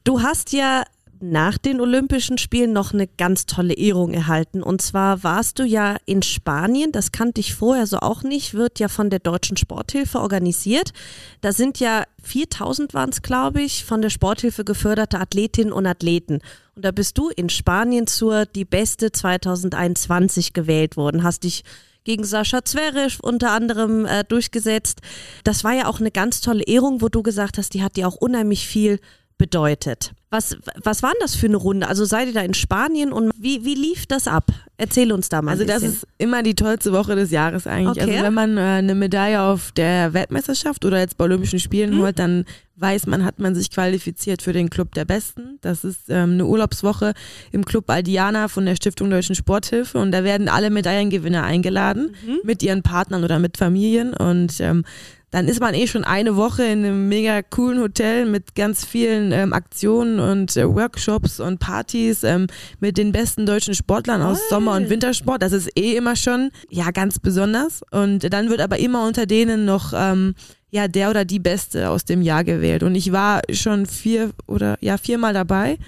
Du hast ja nach den Olympischen Spielen noch eine ganz tolle Ehrung erhalten. Und zwar warst du ja in Spanien, das kannte ich vorher so auch nicht, wird ja von der Deutschen Sporthilfe organisiert. Da sind ja 4000 waren es, glaube ich, von der Sporthilfe geförderte Athletinnen und Athleten. Und da bist du in Spanien zur die beste 2021 gewählt worden, hast dich gegen Sascha Zverev unter anderem äh, durchgesetzt. Das war ja auch eine ganz tolle Ehrung, wo du gesagt hast, die hat dir auch unheimlich viel bedeutet. Was, was war denn das für eine Runde? Also seid ihr da in Spanien und wie, wie lief das ab? Erzähl uns da mal Also das ist immer die tollste Woche des Jahres eigentlich. Okay. Also wenn man äh, eine Medaille auf der Weltmeisterschaft oder jetzt bei Olympischen Spielen Mhm. holt, dann weiß man, hat man sich qualifiziert für den Club der Besten. Das ist ähm, eine Urlaubswoche im Club Aldiana von der Stiftung Deutschen Sporthilfe und da werden alle Medaillengewinner eingeladen Mhm. mit ihren Partnern oder mit Familien und ähm, dann ist man eh schon eine Woche in einem mega coolen Hotel mit ganz vielen ähm, Aktionen und äh, Workshops und Partys ähm, mit den besten deutschen Sportlern aus Sommer- und Wintersport. Das ist eh immer schon ja ganz besonders. Und dann wird aber immer unter denen noch ähm, ja der oder die Beste aus dem Jahr gewählt. Und ich war schon vier oder ja viermal dabei.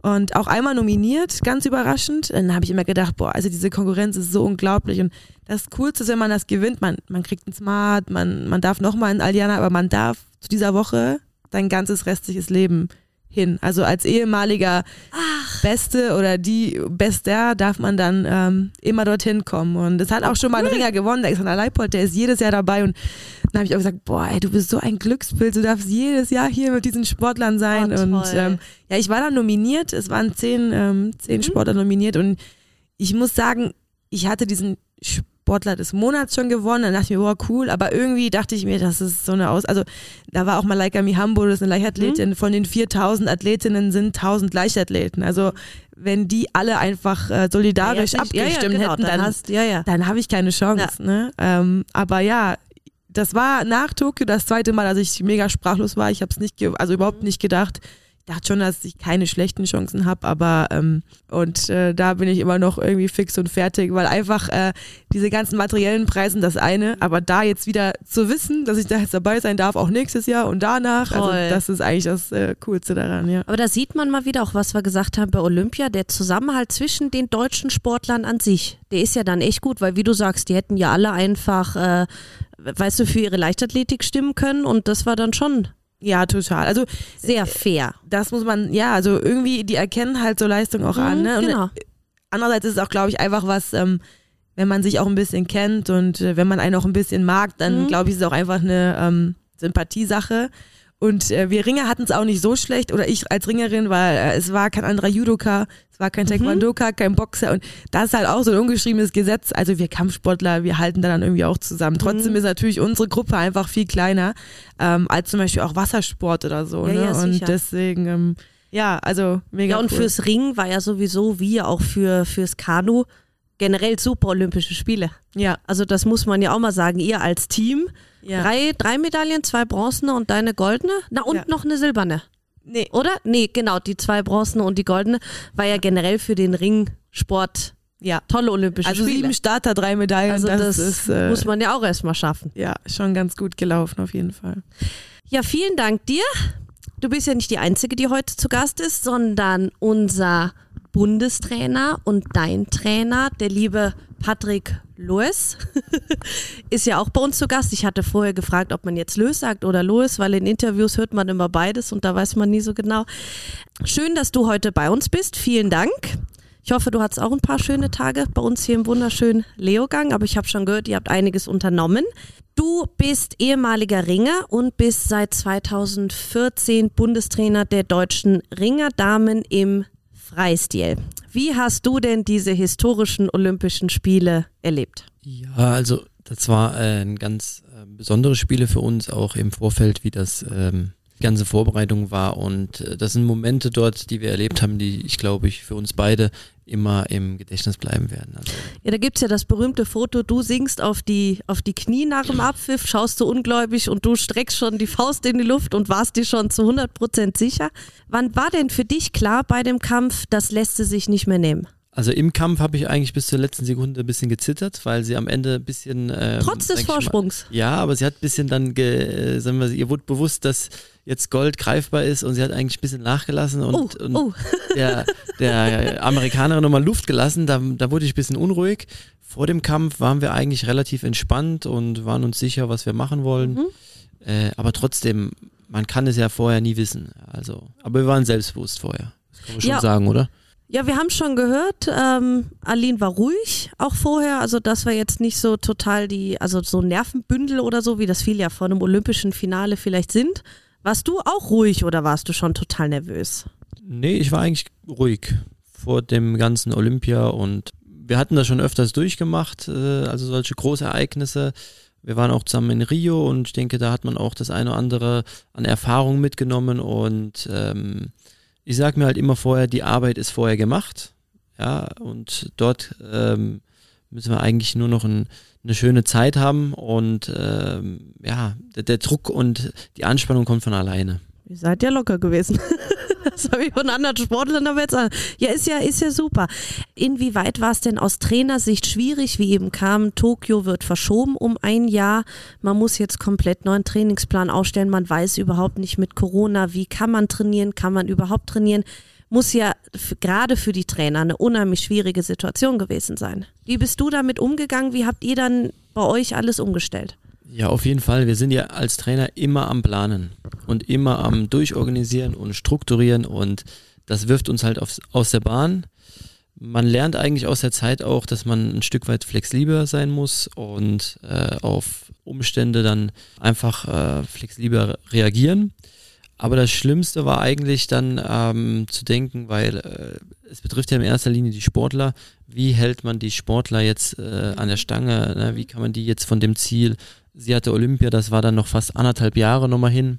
Und auch einmal nominiert, ganz überraschend. Dann habe ich immer gedacht, boah, also diese Konkurrenz ist so unglaublich. Und das Coolste ist, wenn man das gewinnt, man, man kriegt einen Smart, man, man darf nochmal in Aldiana, aber man darf zu dieser Woche dein ganzes restliches Leben hin. Also als ehemaliger Beste oder die Beste darf man dann ähm, immer dorthin kommen. Und es hat auch schon mal ein Ringer gewonnen, der Alexander Leipold, der ist jedes Jahr dabei. Und dann habe ich auch gesagt, boah, ey, du bist so ein Glücksbild, du darfst jedes Jahr hier mit diesen Sportlern sein. Oh, und ähm, ja, ich war dann nominiert, es waren zehn, ähm, zehn Sportler nominiert. Und ich muss sagen, ich hatte diesen Sportler des Monats schon gewonnen, dann dachte ich mir, boah, cool, aber irgendwie dachte ich mir, das ist so eine Aus, also da war auch Malaika Mihambo, das ist eine Leichtathletin, von den 4000 Athletinnen sind 1000 Leichtathleten, also wenn die alle einfach äh, solidarisch Ja, ja, abgestimmt genau, hätten, dann hast- ja, ja. dann habe ich keine Chance. Ne? Ähm, aber ja, das war nach Tokio das zweite Mal, dass ich mega sprachlos war. Ich habe es nicht, also überhaupt nicht gedacht. Ich dachte schon, dass ich keine schlechten Chancen habe, aber ähm, und äh, da bin ich immer noch irgendwie fix und fertig, weil einfach äh, diese ganzen materiellen Preisen das eine, aber da jetzt wieder zu wissen, dass ich da jetzt dabei sein darf, auch nächstes Jahr und danach, Toll. also das ist eigentlich das äh, Coolste daran, ja. Aber da sieht man mal wieder auch, was wir gesagt haben bei Olympia, der Zusammenhalt zwischen den deutschen Sportlern an sich, der ist ja dann echt gut, weil wie du sagst, die hätten ja alle einfach, äh, weißt du, für ihre Leichtathletik stimmen können und das war dann schon Ja, total. Also sehr fair. das muss man, ja, also irgendwie, die erkennen halt so Leistung auch an. Ne? Und genau. andererseits ist es auch, glaube ich, einfach was, ähm, wenn man sich auch ein bisschen kennt und äh, wenn man einen auch ein bisschen mag, dann Mhm. glaube ich, ist es auch einfach eine ähm, Sympathiesache. Und äh, wir Ringer hatten es auch nicht so schlecht, oder ich als Ringerin, weil äh, es war kein anderer Judoka, es war kein Mhm. Taekwondoka, kein Boxer und das ist halt auch so ein ungeschriebenes Gesetz. Also wir Kampfsportler, wir halten da dann irgendwie auch zusammen. Mhm. Trotzdem ist natürlich unsere Gruppe einfach viel kleiner ähm, als zum Beispiel auch Wassersport oder so. Ja, ne? ja, und deswegen, ähm, ja, also mega Ja, und cool. fürs Ringen war ja sowieso, wie auch für, fürs Kanu, generell super Olympische Spiele. ja, Also das muss man ja auch mal sagen, ihr als Team, ja. drei, drei Medaillen, zwei bronzene und deine goldene, na und Ja. noch eine silberne. Nee, Oder? Nee, genau, die zwei Bronzen und die goldene war ja generell für den Ringsport ja. tolle Olympische Also Spiele. sieben Starter, drei Medaillen, also das, das, ist äh, muss man ja auch erstmal schaffen. ja schon ganz gut gelaufen auf jeden Fall. Ja, vielen Dank dir. Du bist ja nicht die Einzige, die heute zu Gast ist, sondern unser Bundestrainer und dein Trainer, der liebe Patrick Loes, ist ja auch bei uns zu Gast. Ich hatte vorher gefragt, ob man jetzt Lös sagt oder Loes, weil in Interviews hört man immer beides und da weiß man nie so genau. Schön, dass du heute bei uns bist. Vielen Dank. Ich hoffe, du hattest auch ein paar schöne Tage bei uns hier im wunderschönen Leogang, aber ich habe schon gehört, ihr habt einiges unternommen. Du bist ehemaliger Ringer und bist seit 2014 Bundestrainer der deutschen Ringerdamen im Freistil. Wie hast du denn diese historischen Olympischen Spiele erlebt? Ja, also das war äh, ein ganz äh, besondere Spiele für uns, auch im Vorfeld, wie das ähm, ganze Vorbereitung war. Und äh, das sind Momente dort, die wir erlebt haben, die ich glaube ich für uns beide immer im Gedächtnis bleiben werden. Also, Ja, da gibt's ja das berühmte Foto, du singst auf die, auf die Knie nach dem Abpfiff, schaust du ungläubig und du streckst schon die Faust in die Luft und warst dir schon zu 100 Prozent sicher. Wann war denn für dich klar bei dem Kampf, das lässt sie sich nicht mehr nehmen? also im Kampf habe ich eigentlich bis zur letzten Sekunde ein bisschen gezittert, weil sie am Ende ein bisschen... Ähm, Trotz des ich mal, Vorsprungs. Ja, aber sie hat ein bisschen dann, ge, äh, sagen wir, ihr wurde bewusst, dass jetzt Gold greifbar ist und sie hat eigentlich ein bisschen nachgelassen und, Oh, und oh. der, der Amerikanerin nochmal Luft gelassen. Da, da wurde ich ein bisschen unruhig. Vor dem Kampf waren wir eigentlich relativ entspannt und waren uns sicher, was wir machen wollen. Mhm. Äh, aber trotzdem, man kann es ja vorher nie wissen. Also, aber wir waren selbstbewusst vorher. Das kann man schon Ja. sagen, oder? Ja, wir haben schon gehört, ähm, Aline war ruhig, auch vorher. Also das war jetzt nicht so total die, also so Nervenbündel oder so, wie das viele ja vor einem olympischen Finale vielleicht sind. Warst du auch ruhig oder warst du schon total nervös? Nee, ich war eigentlich ruhig vor dem ganzen Olympia und wir hatten das schon öfters durchgemacht, äh, also solche Großereignisse. Wir waren auch zusammen in Rio und ich denke, da hat man auch das eine oder andere an Erfahrung mitgenommen und ähm, ich sage mir halt immer vorher, die Arbeit ist vorher gemacht, ja, und dort ähm, müssen wir eigentlich nur noch ein, eine schöne Zeit haben und ähm, ja, der, der Druck und die Anspannung kommt von alleine. Ihr seid ja locker gewesen. das habe ich von anderen Sportlern aber jetzt an. Ja, ist ja, ist ja super. Inwieweit war es denn aus Trainersicht schwierig, wie eben kam, Tokio wird verschoben um ein Jahr. Man muss jetzt komplett neuen Trainingsplan aufstellen. Man weiß überhaupt nicht mit Corona, wie kann man trainieren, kann man überhaupt trainieren. Muss ja gerade für die Trainer eine unheimlich schwierige Situation gewesen sein. Wie bist du damit umgegangen? Wie habt ihr dann bei euch alles umgestellt? Ja, auf jeden Fall. Wir sind ja als Trainer immer am Planen und immer am Durchorganisieren und Strukturieren und das wirft uns halt aufs, aus der Bahn. Man lernt eigentlich aus der Zeit auch, dass man ein Stück weit flexibler sein muss und äh, auf Umstände dann einfach äh, flexibler reagieren. Aber das Schlimmste war eigentlich dann ähm, zu denken, weil äh, es betrifft ja in erster Linie die Sportler. Wie hält man die Sportler jetzt äh, an der Stange? Ne? Wie kann man die jetzt von dem Ziel Sie hatte Olympia, das war dann noch fast anderthalb Jahre nochmal hin.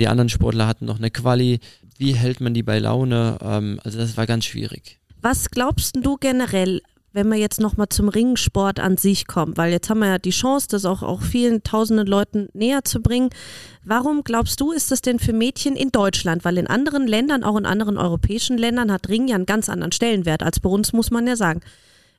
Die anderen Sportler hatten noch eine Quali. Wie hält man die bei Laune? Ähm, also das war ganz schwierig. Was glaubst du generell, wenn wir jetzt nochmal zum Ringsport an sich kommen? Weil jetzt haben wir ja die Chance, das auch, auch vielen tausenden Leuten näher zu bringen. Warum glaubst du, ist das denn für Mädchen in Deutschland? Weil in anderen Ländern, auch in anderen europäischen Ländern, hat Ring ja einen ganz anderen Stellenwert als bei uns, muss man ja sagen.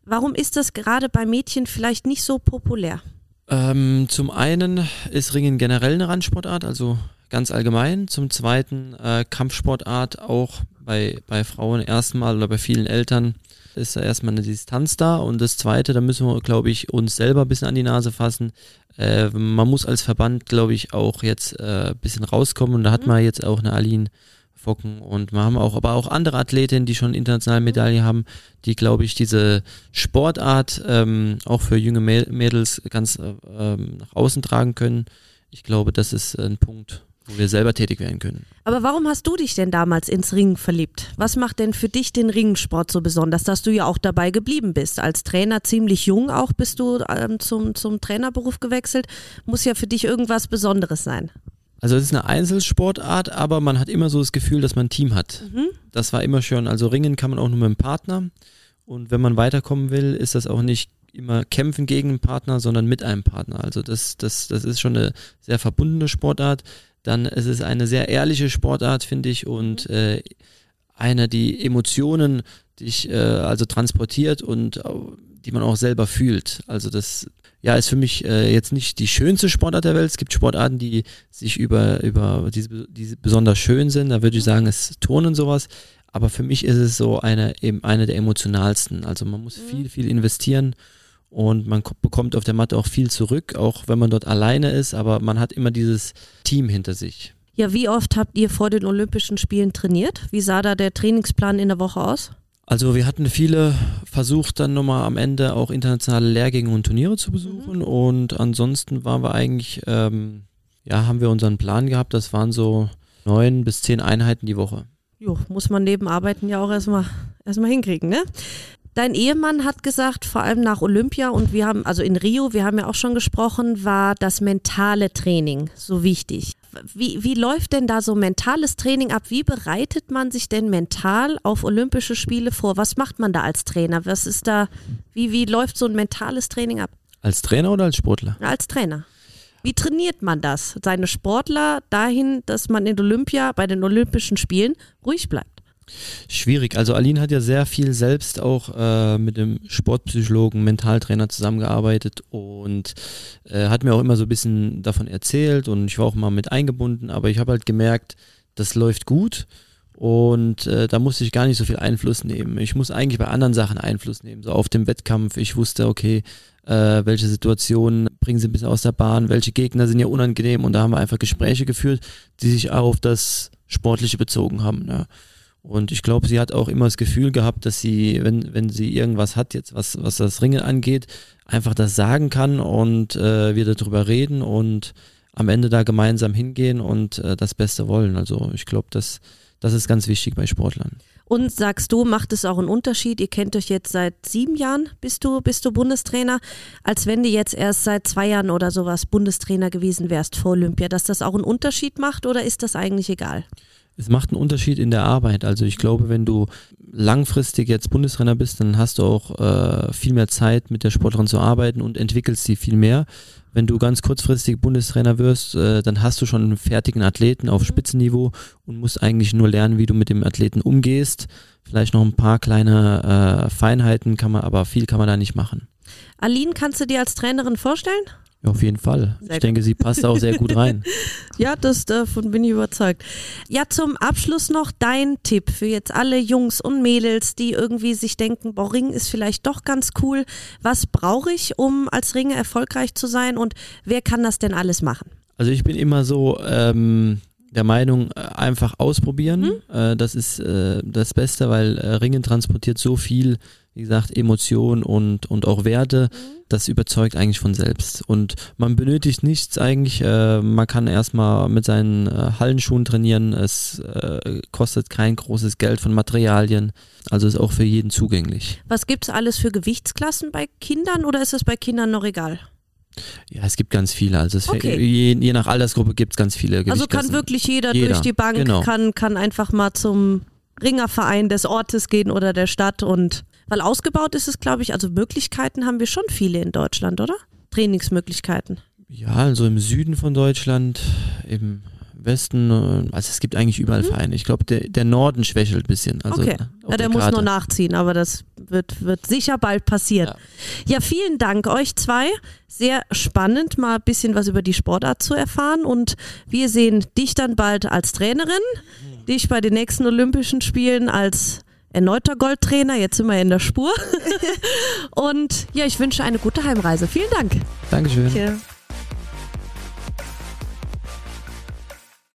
Warum ist das gerade bei Mädchen vielleicht nicht so populär? Ähm, zum einen ist Ringen generell eine Randsportart, also ganz allgemein. Zum zweiten äh, Kampfsportart auch bei, bei Frauen erstmal oder bei vielen Eltern ist da erstmal eine Distanz da. Und das zweite, da müssen wir, glaube ich, uns selber ein bisschen an die Nase fassen. Äh, man muss als Verband, glaube ich, auch jetzt äh, ein bisschen rauskommen. Und da hat mhm. man jetzt auch eine Aline Focken und wir haben auch, aber auch andere Athletinnen, die schon internationale Medaille haben, die, glaube ich, diese Sportart ähm, auch für junge Mädels ganz äh, ähm, nach außen tragen können. Ich glaube, das ist ein Punkt, wo wir selber tätig werden können. Aber warum hast du dich denn damals ins Ringen verliebt? Was macht denn für dich den Ringsport so besonders, dass du ja auch dabei geblieben bist? Als Trainer ziemlich jung auch bist du ähm, zum, zum Trainerberuf gewechselt. Muss ja für dich irgendwas Besonderes sein. Also es ist eine Einzelsportart, aber man hat immer so das Gefühl, dass man ein Team hat. Mhm. Das war immer schön. Also ringen kann man auch nur mit einem Partner. Und wenn man weiterkommen will, ist das auch nicht immer kämpfen gegen einen Partner, sondern mit einem Partner. Also das, das, das ist schon eine sehr verbundene Sportart. Dann es ist es eine sehr ehrliche Sportart, finde ich, und äh, eine, die Emotionen dich äh, also transportiert und die man auch selber fühlt. Also das ja, ist für mich äh, jetzt nicht die schönste Sportart der Welt. Es gibt Sportarten, die sich über, über diese, diese besonders schön sind. Da würde ich sagen, es Turnen sowas. Aber für mich ist es so eine, eben eine der emotionalsten. Also man muss mhm. viel, viel investieren und man bekommt auf der Matte auch viel zurück, auch wenn man dort alleine ist, aber man hat immer dieses Team hinter sich. Ja, wie oft habt ihr vor den Olympischen Spielen trainiert? Wie sah da der Trainingsplan in der Woche aus? Also wir hatten viele versucht, dann nochmal am Ende auch internationale Lehrgänge und Turniere zu besuchen. Mhm. Und ansonsten waren wir eigentlich, ähm, ja, haben wir unseren Plan gehabt. Das waren so neun bis zehn Einheiten die Woche. Jo, muss man neben Arbeiten ja auch erstmal erstmal hinkriegen, ne? Dein Ehemann hat gesagt, vor allem nach Olympia und wir haben, also in Rio, wir haben ja auch schon gesprochen, war das mentale Training so wichtig. Wie, wie läuft denn da so mentales Training ab? Wie bereitet man sich denn mental auf Olympische Spiele vor? Was macht man da als Trainer? Was ist da, wie, wie läuft so ein mentales Training ab? Als Trainer oder als Sportler? Als Trainer. Wie trainiert man das? Seine Sportler dahin, dass man in Olympia, bei den Olympischen Spielen ruhig bleibt? Schwierig. Also Aline hat ja sehr viel selbst auch äh, mit dem Sportpsychologen, Mentaltrainer zusammengearbeitet und äh, hat mir auch immer so ein bisschen davon erzählt und ich war auch mal mit eingebunden, aber ich habe halt gemerkt, das läuft gut und äh, da musste ich gar nicht so viel Einfluss nehmen. Ich muss eigentlich bei anderen Sachen Einfluss nehmen, so auf dem Wettkampf. Ich wusste, okay, äh, welche Situationen bringen sie ein bisschen aus der Bahn, welche Gegner sind ja unangenehm und da haben wir einfach Gespräche geführt, die sich auch auf das Sportliche bezogen haben. Ne? Und ich glaube, sie hat auch immer das Gefühl gehabt, dass sie, wenn, wenn sie irgendwas hat, jetzt was, was das Ringen angeht, einfach das sagen kann und äh, wir darüber reden und am Ende da gemeinsam hingehen und äh, das Beste wollen. Also ich glaube, das, das ist ganz wichtig bei Sportlern. Und sagst du, macht es auch einen Unterschied? Ihr kennt euch jetzt seit sieben Jahren, bist du, bist du Bundestrainer, als wenn du jetzt erst seit zwei Jahren oder sowas Bundestrainer gewesen wärst vor Olympia, dass das auch einen Unterschied macht oder ist das eigentlich egal? Es macht einen Unterschied in der Arbeit. Also ich glaube, wenn du langfristig jetzt Bundestrainer bist, dann hast du auch äh, viel mehr Zeit, mit der Sportlerin zu arbeiten und entwickelst sie viel mehr. Wenn du ganz kurzfristig Bundestrainer wirst, äh, dann hast du schon einen fertigen Athleten auf Spitzenniveau und musst eigentlich nur lernen, wie du mit dem Athleten umgehst. Vielleicht noch ein paar kleine äh, Feinheiten kann man, aber viel kann man da nicht machen. Aline, kannst du dir als Trainerin vorstellen? Ja, auf jeden Fall. Sehr ich denke, sie passt auch sehr gut rein. Ja, das, davon bin ich überzeugt. Ja, zum Abschluss noch dein Tipp für jetzt alle Jungs und Mädels, die irgendwie sich denken, boah, Ring ist vielleicht doch ganz cool. Was brauche ich, um als Ringer erfolgreich zu sein und wer kann das denn alles machen? Also ich bin immer so ähm, der Meinung, äh, einfach ausprobieren. Äh, das ist äh, das Beste, weil Ringen transportiert so viel, wie gesagt, Emotion und, und auch Werte. Das überzeugt eigentlich von selbst. Und man benötigt nichts eigentlich. Man kann erstmal mit seinen Hallenschuhen trainieren. Es kostet kein großes Geld von Materialien. Also ist auch für jeden zugänglich. Was gibt's alles für Gewichtsklassen bei Kindern oder ist das bei Kindern noch egal? Ja, es gibt ganz viele. Also Okay. je, je nach Altersgruppe gibt es ganz viele Also kann wirklich jeder, Jeder, durch die Bank, genau. kann, kann einfach mal zum Ringerverein des Ortes gehen oder der Stadt und weil ausgebaut ist es, glaube ich, also Möglichkeiten haben wir schon viele in Deutschland, oder? Trainingsmöglichkeiten. Ja, also im Süden von Deutschland, im Westen, äh, also es gibt eigentlich überall Vereine. Ich glaube, der, der Norden schwächelt ein bisschen. Also Mhm. okay. Ja, der muss Karte. nur nachziehen, aber das wird, wird sicher bald passieren. Ja. Ja. vielen Dank euch zwei. Sehr spannend, mal ein bisschen was über die Sportart zu erfahren. Und wir sehen dich dann bald als Trainerin, dich bei den nächsten Olympischen Spielen als erneuter Goldtrainer. Jetzt sind wir in der Spur. Und ja, ich wünsche eine gute Heimreise. Vielen Dank. Dankeschön. Danke.